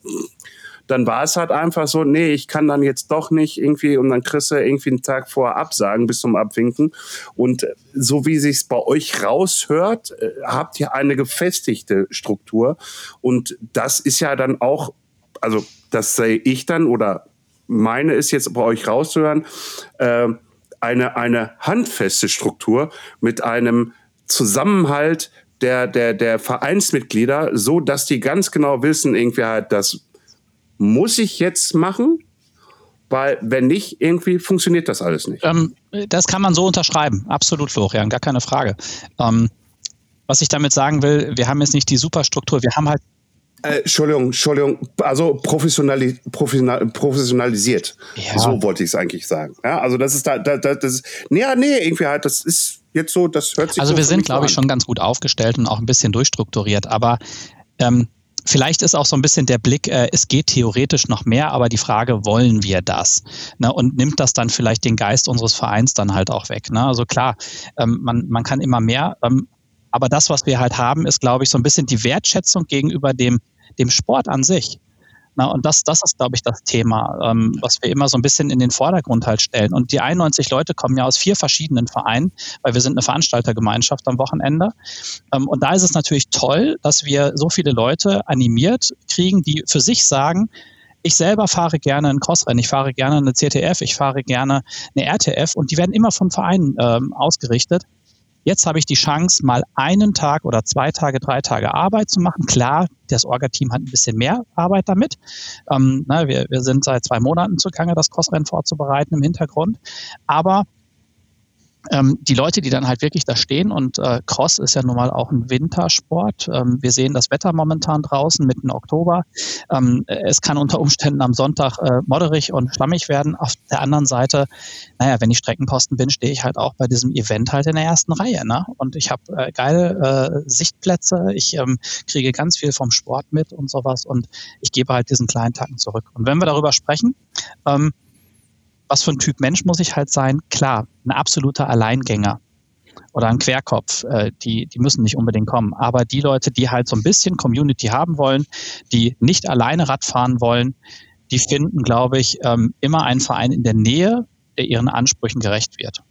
dann war es halt einfach so, nee, ich kann dann jetzt doch nicht irgendwie und dann kriegst du irgendwie einen Tag vor absagen bis zum Abwinken. Und so wie sich's bei euch raushört, äh, habt ihr eine gefestigte Struktur. Und das ist ja dann auch, also das sehe ich dann oder meine ist jetzt bei euch rauszuhören, äh, eine, eine handfeste Struktur mit einem Zusammenhalt der, der, der Vereinsmitglieder, so dass die ganz genau wissen, irgendwie halt, das muss ich jetzt machen, weil wenn nicht, irgendwie funktioniert das alles nicht. Ähm, das kann man so unterschreiben, absolut, Florian, gar keine Frage. Ähm, was ich damit sagen will, wir haben jetzt nicht die Superstruktur, wir haben halt äh, Entschuldigung, Entschuldigung, also professionali professional professionalisiert. Ja. So wollte ich es eigentlich sagen. Ja, also das ist da, da, das ist, nee, nee, irgendwie halt, das ist jetzt so, das hört sich Also so wir sind, glaube ich, schon ganz gut aufgestellt und auch ein bisschen durchstrukturiert, aber ähm, vielleicht ist auch so ein bisschen der Blick, äh, es geht theoretisch noch mehr, aber die Frage, wollen wir das? Ne? Und nimmt das dann vielleicht den Geist unseres Vereins dann halt auch weg? Ne? Also klar, ähm, man, man kann immer mehr, ähm, aber das, was wir halt haben, ist, glaube ich, so ein bisschen die Wertschätzung gegenüber dem, dem Sport an sich. Na, und das, das ist, glaube ich, das Thema, ähm, was wir immer so ein bisschen in den Vordergrund halt stellen. Und die 91 Leute kommen ja aus vier verschiedenen Vereinen, weil wir sind eine Veranstaltergemeinschaft am Wochenende. Ähm, und da ist es natürlich toll, dass wir so viele Leute animiert kriegen, die für sich sagen, ich selber fahre gerne ein Crossrennen, ich fahre gerne eine CTF, ich fahre gerne eine RTF und die werden immer von Vereinen ähm, ausgerichtet. Jetzt habe ich die Chance, mal einen Tag oder zwei Tage, drei Tage Arbeit zu machen. Klar, das Orga-Team hat ein bisschen mehr Arbeit damit. Ähm, na, wir, wir sind seit zwei Monaten zugange, das Crossrennen vorzubereiten im Hintergrund. Aber ähm, die Leute, die dann halt wirklich da stehen und äh, Cross ist ja nun mal auch ein Wintersport. Ähm, wir sehen das Wetter momentan draußen mitten Oktober. Ähm, es kann unter Umständen am Sonntag äh, modderig und schlammig werden. Auf der anderen Seite, naja, wenn ich Streckenposten bin, stehe ich halt auch bei diesem Event halt in der ersten Reihe. Ne? Und ich habe äh, geile äh, Sichtplätze. Ich ähm, kriege ganz viel vom Sport mit und sowas und ich gebe halt diesen kleinen Tacken zurück. Und wenn wir darüber sprechen, ähm, was für ein Typ Mensch muss ich halt sein? Klar, ein absoluter Alleingänger oder ein Querkopf, äh, die, die müssen nicht unbedingt kommen. Aber die Leute, die halt so ein bisschen Community haben wollen, die nicht alleine Rad fahren wollen, die finden, glaube ich, ähm, immer einen Verein in der Nähe, der ihren Ansprüchen gerecht wird.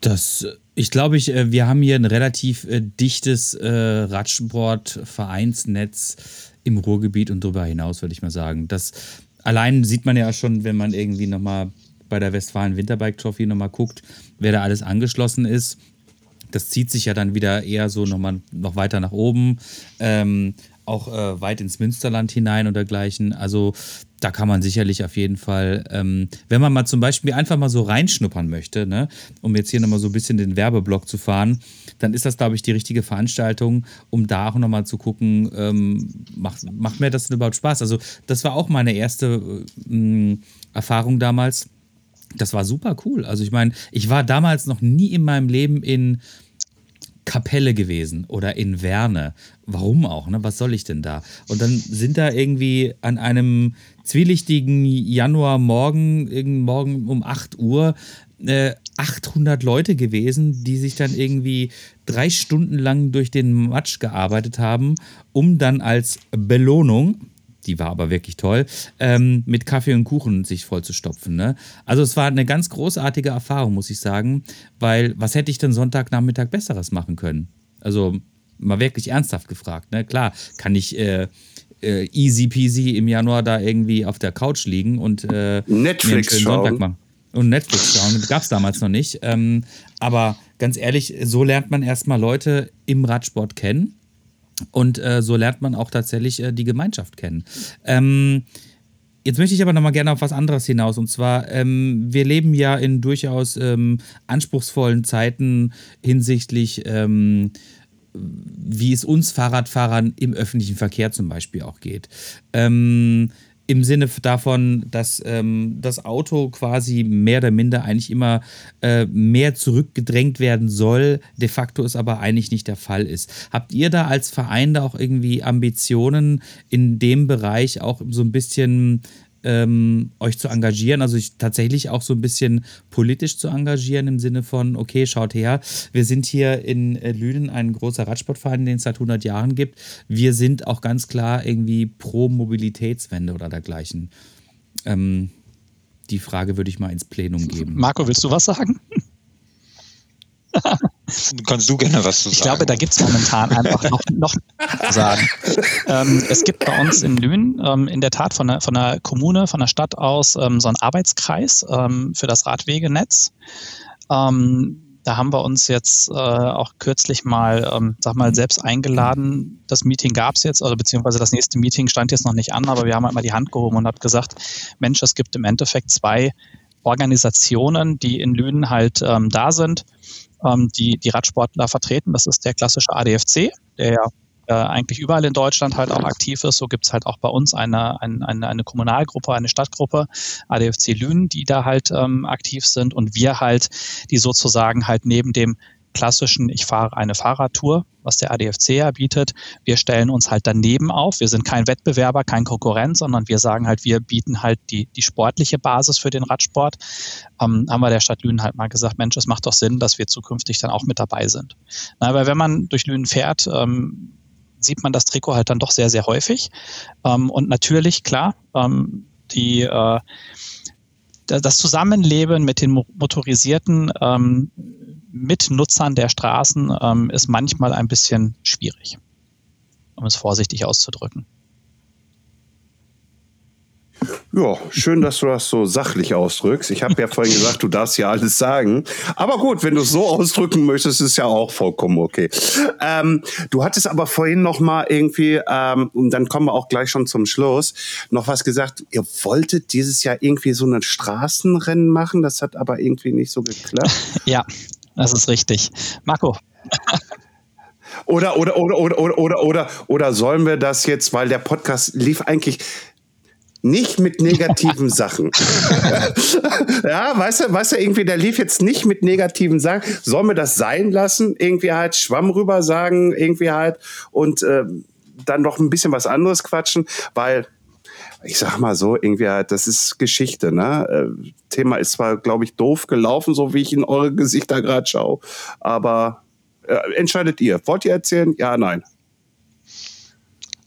Das, ich glaube, ich, äh, wir haben hier ein relativ äh, dichtes äh, Radsport-Vereinsnetz im Ruhrgebiet und darüber hinaus, würde ich mal sagen. Das allein sieht man ja schon, wenn man irgendwie nochmal bei der Westfalen Winterbike Trophy nochmal guckt, wer da alles angeschlossen ist. das zieht sich ja dann wieder eher so nochmal noch weiter nach oben. Ähm, auch äh, weit ins Münsterland hinein und dergleichen. Also da kann man sicherlich auf jeden Fall, ähm, wenn man mal zum Beispiel einfach mal so reinschnuppern möchte, ne, um jetzt hier nochmal so ein bisschen den Werbeblock zu fahren, dann ist das, glaube ich, die richtige Veranstaltung, um da auch nochmal zu gucken, ähm, macht, macht mir das denn überhaupt Spaß? Also das war auch meine erste äh, Erfahrung damals. Das war super cool. Also ich meine, ich war damals noch nie in meinem Leben in Kapelle gewesen oder in Werne. Warum auch? Ne? Was soll ich denn da? Und dann sind da irgendwie an einem zwielichtigen Januarmorgen, morgen um 8 Uhr, äh, 800 Leute gewesen, die sich dann irgendwie drei Stunden lang durch den Matsch gearbeitet haben, um dann als Belohnung die war aber wirklich toll, ähm, mit Kaffee und Kuchen sich vollzustopfen. Ne? Also es war eine ganz großartige Erfahrung, muss ich sagen, weil was hätte ich denn Sonntagnachmittag Besseres machen können? Also mal wirklich ernsthaft gefragt. Ne? Klar, kann ich äh, äh, easy peasy im Januar da irgendwie auf der Couch liegen und äh, Netflix schauen. Sonntag machen. Und Netflix schauen, gab es damals noch nicht. Ähm, aber ganz ehrlich, so lernt man erstmal Leute im Radsport kennen. Und äh, so lernt man auch tatsächlich äh, die Gemeinschaft kennen. Ähm, Jetzt möchte ich aber noch mal gerne auf was anderes hinaus. Und zwar, ähm, wir leben ja in durchaus ähm, anspruchsvollen Zeiten hinsichtlich ähm, wie es uns Fahrradfahrern im öffentlichen Verkehr zum Beispiel auch geht. Ähm, Im Sinne davon, dass ähm, das Auto quasi mehr oder minder eigentlich immer äh, mehr zurückgedrängt werden soll, de facto es aber eigentlich nicht der Fall ist. Habt ihr da als Verein da auch irgendwie Ambitionen in dem Bereich auch so ein bisschen ähm, euch zu engagieren, also ich, tatsächlich auch so ein bisschen politisch zu engagieren im Sinne von, okay, schaut her, wir sind hier in äh, Lünen ein großer Radsportverein, den es seit 100 Jahren gibt. Wir sind auch ganz klar irgendwie pro Mobilitätswende oder dergleichen. Ähm, die Frage würde ich mal ins Plenum geben. Marco, willst du was sagen? Kannst du gerne was zu sagen? Ich glaube, da gibt es momentan einfach noch, noch zu sagen. Ähm, es gibt bei uns in Lünen ähm, in der Tat von der, von der Kommune, von der Stadt aus ähm, so einen Arbeitskreis ähm, für das Radwegenetz. Ähm, da haben wir uns jetzt äh, auch kürzlich mal, ähm, sag mal, selbst eingeladen. Das Meeting gab es jetzt, also beziehungsweise das nächste Meeting stand jetzt noch nicht an, aber wir haben halt mal die Hand gehoben und haben gesagt, Mensch, es gibt im Endeffekt zwei Organisationen, die in Lünen halt ähm, da sind ähm, die, die Radsportler vertreten. Das ist der klassische ADFC, der ja äh, eigentlich überall in Deutschland halt auch aktiv ist. So gibt es halt auch bei uns eine, eine, eine Kommunalgruppe, eine Stadtgruppe, ADFC Lünen, die da halt ähm, aktiv sind und wir halt, die sozusagen halt neben dem klassischen, ich fahre eine Fahrradtour, was der ADFC ja bietet. Wir stellen uns halt daneben auf. Wir sind kein Wettbewerber, kein Konkurrent, sondern wir sagen halt, wir bieten halt die, die sportliche Basis für den Radsport. Ähm, haben wir der Stadt Lünen halt mal gesagt, Mensch, es macht doch Sinn, dass wir zukünftig dann auch mit dabei sind. Na, aber wenn man durch Lünen fährt, ähm, sieht man das Trikot halt dann doch sehr, sehr häufig. Ähm, und natürlich, klar, ähm, die äh, das Zusammenleben mit den motorisierten ähm, Mitnutzern der Straßen ähm, ist manchmal ein bisschen schwierig, um es vorsichtig auszudrücken. Ja, schön, dass du das so sachlich ausdrückst. Ich habe ja vorhin gesagt, du darfst ja alles sagen. Aber gut, wenn du es so ausdrücken möchtest, ist ja auch vollkommen okay. Ähm, du hattest aber vorhin noch mal irgendwie, ähm, und dann kommen wir auch gleich schon zum Schluss, noch was gesagt. Ihr wolltet dieses Jahr irgendwie so ein Straßenrennen machen. Das hat aber irgendwie nicht so geklappt. ja, das ist richtig. Marco. Oder, oder, oder, oder, oder, oder, oder, oder sollen wir das jetzt, weil der Podcast lief eigentlich nicht mit negativen Sachen. ja, weißt du, weißt du, irgendwie, der lief jetzt nicht mit negativen Sachen. Sollen wir das sein lassen? Irgendwie halt Schwamm rüber sagen, irgendwie halt und äh, dann noch ein bisschen was anderes quatschen, weil ich sag mal so, irgendwie halt, das ist Geschichte, ne? Äh, Thema ist zwar, glaube ich, doof gelaufen, so wie ich in eure Gesichter gerade schaue, aber äh, entscheidet ihr. Wollt ihr erzählen? Ja, nein.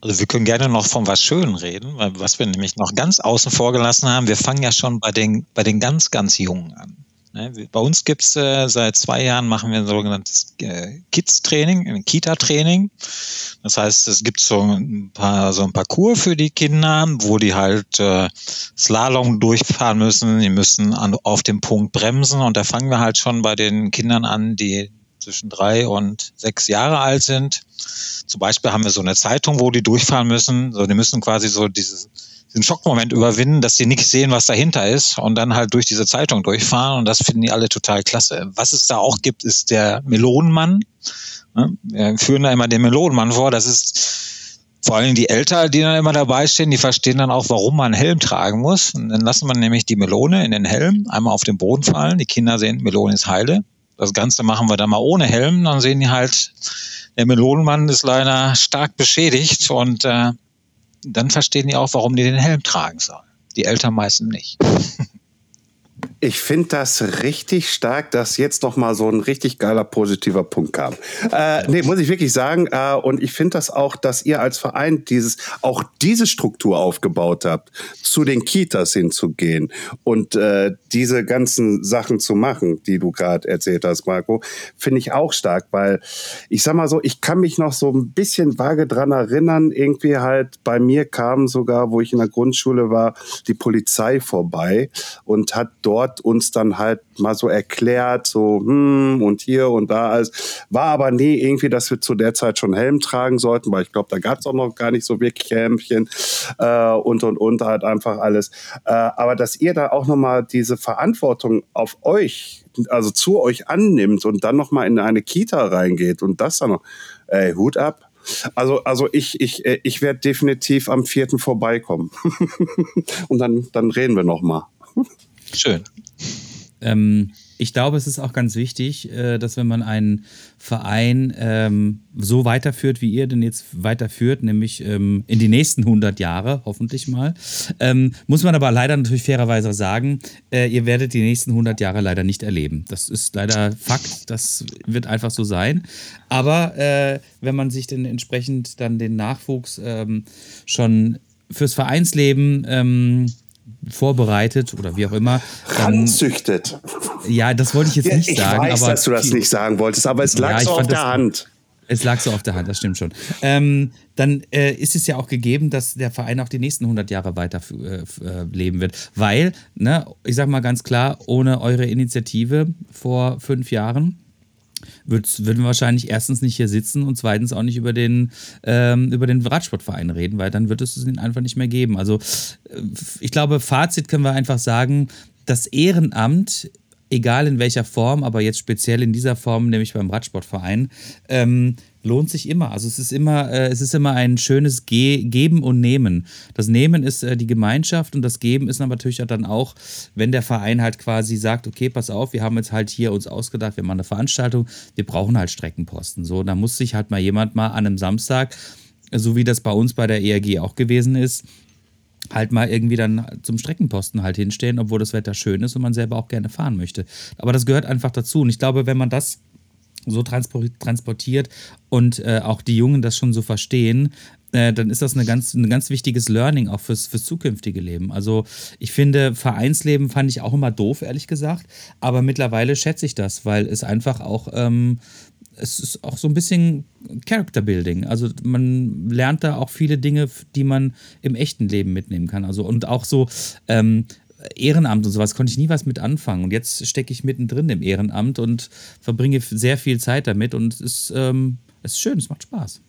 Also wir können gerne noch von was Schönen reden, was wir nämlich noch ganz außen vor gelassen haben, wir fangen ja schon bei den, bei den ganz, ganz Jungen an. Ne, bei uns gibt's äh, seit zwei Jahren machen wir ein sogenanntes äh, Kids-Training, ein Kita-Training. Das heißt, es gibt so ein paar so ein Parcours für die Kinder, wo die halt äh, Slalom durchfahren müssen. Die müssen an, auf dem Punkt bremsen und da fangen wir halt schon bei den Kindern an, die zwischen drei und sechs Jahre alt sind. Zum Beispiel haben wir so eine Zeitung, wo die durchfahren müssen. So, die müssen quasi so dieses, diesen Schockmoment überwinden, dass sie nicht sehen, was dahinter ist und dann halt durch diese Zeitung durchfahren. Und das finden die alle total klasse. Was es da auch gibt, ist der Melonenmann. Wir führen da immer den Melonenmann vor. Das ist vor allem die Eltern, die dann immer dabei stehen, die verstehen dann auch, warum man einen Helm tragen muss. Und dann lassen man nämlich die Melone in den Helm einmal auf den Boden fallen. Die Kinder sehen, Melone ist heile. Das Ganze machen wir dann mal ohne Helm. Dann sehen die halt, der Melonenmann ist leider stark beschädigt und äh, dann verstehen die auch, warum die den Helm tragen sollen. Die Eltern meistens nicht. Ich finde das richtig stark, dass jetzt noch mal so ein richtig geiler positiver Punkt kam. Äh, nee, muss ich wirklich sagen. Äh, und ich finde das auch, dass ihr als Verein dieses, auch diese Struktur aufgebaut habt, zu den Kitas hinzugehen und äh, diese ganzen Sachen zu machen, die du gerade erzählt hast, Marco, finde ich auch stark, weil ich sag mal so, ich kann mich noch so ein bisschen vage dran erinnern, irgendwie halt bei mir kam sogar, wo ich in der Grundschule war, die Polizei vorbei und hat dort hat uns dann halt mal so erklärt, so hm und hier und da alles. War aber nie irgendwie, dass wir zu der Zeit schon Helm tragen sollten, weil ich glaube, da gab es auch noch gar nicht so wirklich Helmchen äh, und und und halt einfach alles. Äh, aber dass ihr da auch nochmal diese Verantwortung auf euch, also zu euch annimmt und dann nochmal in eine Kita reingeht und das dann noch, ey, Hut ab. Also, also ich, ich, äh, ich werde definitiv am vierten vorbeikommen. und dann, dann reden wir nochmal. Schön. Ähm, ich glaube, es ist auch ganz wichtig, äh, dass wenn man einen Verein ähm, so weiterführt, wie ihr den jetzt weiterführt, nämlich ähm, in die nächsten 100 Jahre, hoffentlich mal, ähm, muss man aber leider natürlich fairerweise sagen, äh, ihr werdet die nächsten 100 Jahre leider nicht erleben. Das ist leider Fakt, das wird einfach so sein. Aber äh, wenn man sich dann entsprechend dann den Nachwuchs ähm, schon fürs Vereinsleben ähm, vorbereitet oder wie auch immer. Ranzüchtet. Ja, das wollte ich jetzt nicht ich sagen. Ich weiß, dass du das nicht sagen wolltest, aber es lag ja, so auf der Hand. Es lag so auf der Hand, das stimmt schon. Ähm, dann äh, ist es ja auch gegeben, dass der Verein auch die nächsten 100 Jahre weiter äh, äh, leben wird. Weil, ne, ich sag mal ganz klar, ohne eure Initiative vor fünf Jahren würd, würden wir wahrscheinlich erstens nicht hier sitzen und zweitens auch nicht über den, ähm, über den Radsportverein reden, weil dann wird es ihn einfach nicht mehr geben. Also äh, ich glaube, Fazit können wir einfach sagen, das Ehrenamt egal in welcher Form, aber jetzt speziell in dieser Form, nämlich beim Radsportverein, ähm, lohnt sich immer. Also es ist immer, äh, es ist immer ein schönes Ge Geben und Nehmen. Das Nehmen ist äh, die Gemeinschaft und das Geben ist natürlich dann auch, wenn der Verein halt quasi sagt, okay, pass auf, wir haben jetzt halt hier uns ausgedacht, wir machen eine Veranstaltung, wir brauchen halt Streckenposten. So, da muss sich halt mal jemand mal an einem Samstag, so wie das bei uns bei der ERG auch gewesen ist, halt mal irgendwie dann zum Streckenposten halt hinstellen, obwohl das Wetter schön ist und man selber auch gerne fahren möchte. Aber das gehört einfach dazu. Und ich glaube, wenn man das so transportiert und äh, auch die Jungen das schon so verstehen, äh, dann ist das eine ganz, ein ganz wichtiges Learning auch fürs, fürs zukünftige Leben. Also ich finde, Vereinsleben fand ich auch immer doof, ehrlich gesagt, aber mittlerweile schätze ich das, weil es einfach auch, ähm, es ist auch so ein bisschen Character Building. Also man lernt da auch viele Dinge, die man im echten Leben mitnehmen kann. Also und auch so ähm, Ehrenamt und sowas konnte ich nie was mit anfangen. Und jetzt stecke ich mittendrin im Ehrenamt und verbringe sehr viel Zeit damit und es ist, ähm, es ist schön, es macht Spaß.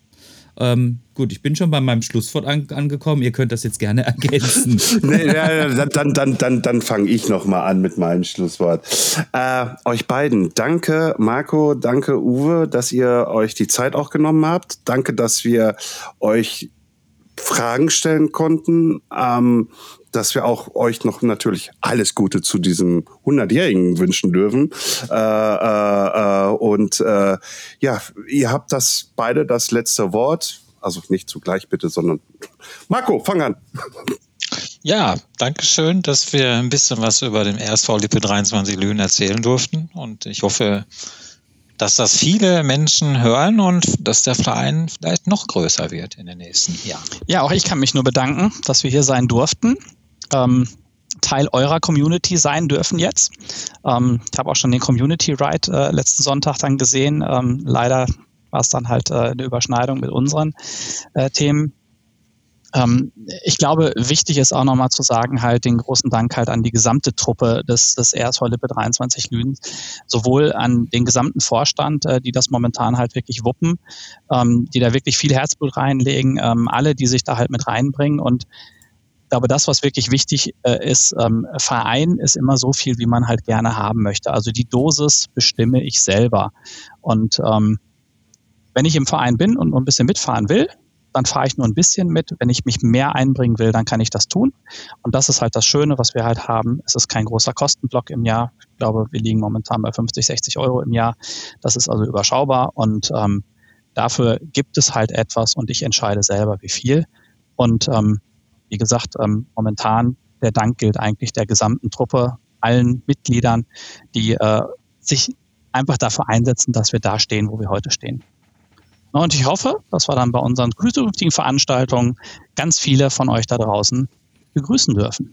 Ähm, gut, ich bin schon bei meinem Schlusswort an, angekommen. Ihr könnt das jetzt gerne ergänzen. nee, ja, dann dann, dann, dann fange ich noch mal an mit meinem Schlusswort. Äh, euch beiden, danke Marco, danke Uwe, dass ihr euch die Zeit auch genommen habt. Danke, dass wir euch Fragen stellen konnten. Ähm, dass wir auch euch noch natürlich alles Gute zu diesem 100-Jährigen wünschen dürfen. Äh, äh, äh, und äh, ja, ihr habt das beide das letzte Wort. Also nicht zugleich bitte, sondern Marco, fang an. Ja, danke schön, dass wir ein bisschen was über den RSV Lippe 23 Lünen erzählen durften. Und ich hoffe, dass das viele Menschen hören und dass der Verein vielleicht noch größer wird in den nächsten Jahren. Ja, auch ich kann mich nur bedanken, dass wir hier sein durften ähm, Teil eurer Community sein dürfen jetzt. Ähm, ich habe auch schon den Community Ride äh, letzten Sonntag dann gesehen. Ähm, leider war es dann halt äh, eine Überschneidung mit unseren äh, Themen. ähm, ich glaube, wichtig ist auch nochmal zu sagen, halt den großen Dank halt an die gesamte Truppe des, des RSV Lippe 23 Lünen, sowohl an den gesamten Vorstand, äh, die das momentan halt wirklich wuppen, ähm, die da wirklich viel Herzblut reinlegen, ähm, alle, die sich da halt mit reinbringen und glaube, das, was wirklich wichtig äh, ist, ähm, Verein ist immer so viel, wie man halt gerne haben möchte. Also die Dosis bestimme ich selber. Und ähm, wenn ich im Verein bin und ein bisschen mitfahren will, dann fahre ich nur ein bisschen mit. Wenn ich mich mehr einbringen will, dann kann ich das tun. Und das ist halt das Schöne, was wir halt haben. Es ist kein großer Kostenblock im Jahr. Ich glaube, wir liegen momentan bei 50, 60 Euro im Jahr. Das ist also überschaubar und ähm, dafür gibt es halt etwas und ich entscheide selber, wie viel. Und ähm, wie gesagt, ähm, momentan der Dank gilt eigentlich der gesamten Truppe, allen Mitgliedern, die äh, sich einfach dafür einsetzen, dass wir da stehen, wo wir heute stehen. Und ich hoffe, dass wir dann bei unseren zukünftigen Veranstaltungen ganz viele von euch da draußen begrüßen dürfen.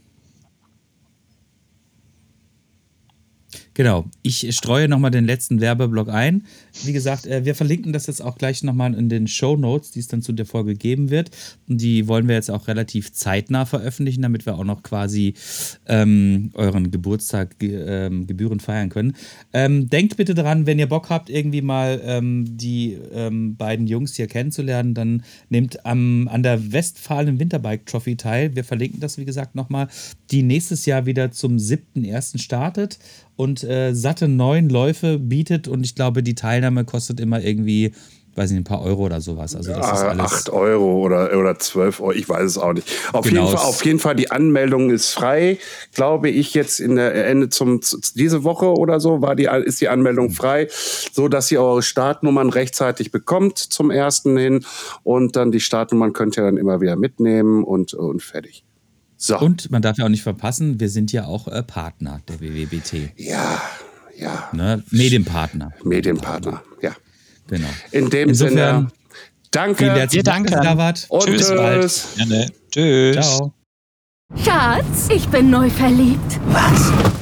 Genau. Ich streue nochmal den letzten Werbeblock ein. Wie gesagt, äh, wir verlinken das jetzt auch gleich nochmal in den Show Notes, die es dann zu der Folge geben wird. Und die wollen wir jetzt auch relativ zeitnah veröffentlichen, damit wir auch noch quasi ähm, euren Geburtstag ähm, gebührend feiern können. Ähm, denkt bitte dran, wenn ihr Bock habt, irgendwie mal ähm, die ähm, beiden Jungs hier kennenzulernen, dann nehmt am, an der Westfalen Winterbike Trophy teil. Wir verlinken das, wie gesagt, nochmal, die nächstes Jahr wieder zum 7.1. startet und äh, satte neun Läufe bietet und ich glaube, die Teilnahme kostet immer irgendwie weiß nicht, ein paar Euro oder sowas. Also das ja, ist alles. 8 Euro oder, oder 12 Euro, ich weiß es auch nicht. Auf, genau. jeden Fall, auf jeden Fall, die Anmeldung ist frei, glaube ich, jetzt in der Ende zum diese Woche oder so war die, ist die Anmeldung mhm. frei, so dass ihr eure Startnummern rechtzeitig bekommt zum ersten hin und dann die Startnummern könnt ihr dann immer wieder mitnehmen und, und fertig. So. Und man darf ja auch nicht verpassen, wir sind ja auch äh, Partner der WWBT. Ja, ja. Ne? Medienpartner. Medienpartner, ja. Genau. In dem Insofern, Sinne, danke. Vielen herzlichen Dank, dass. Und tschüss. Bald. Gerne. Tschüss. Ciao. Schatz, ich bin neu verliebt. Was?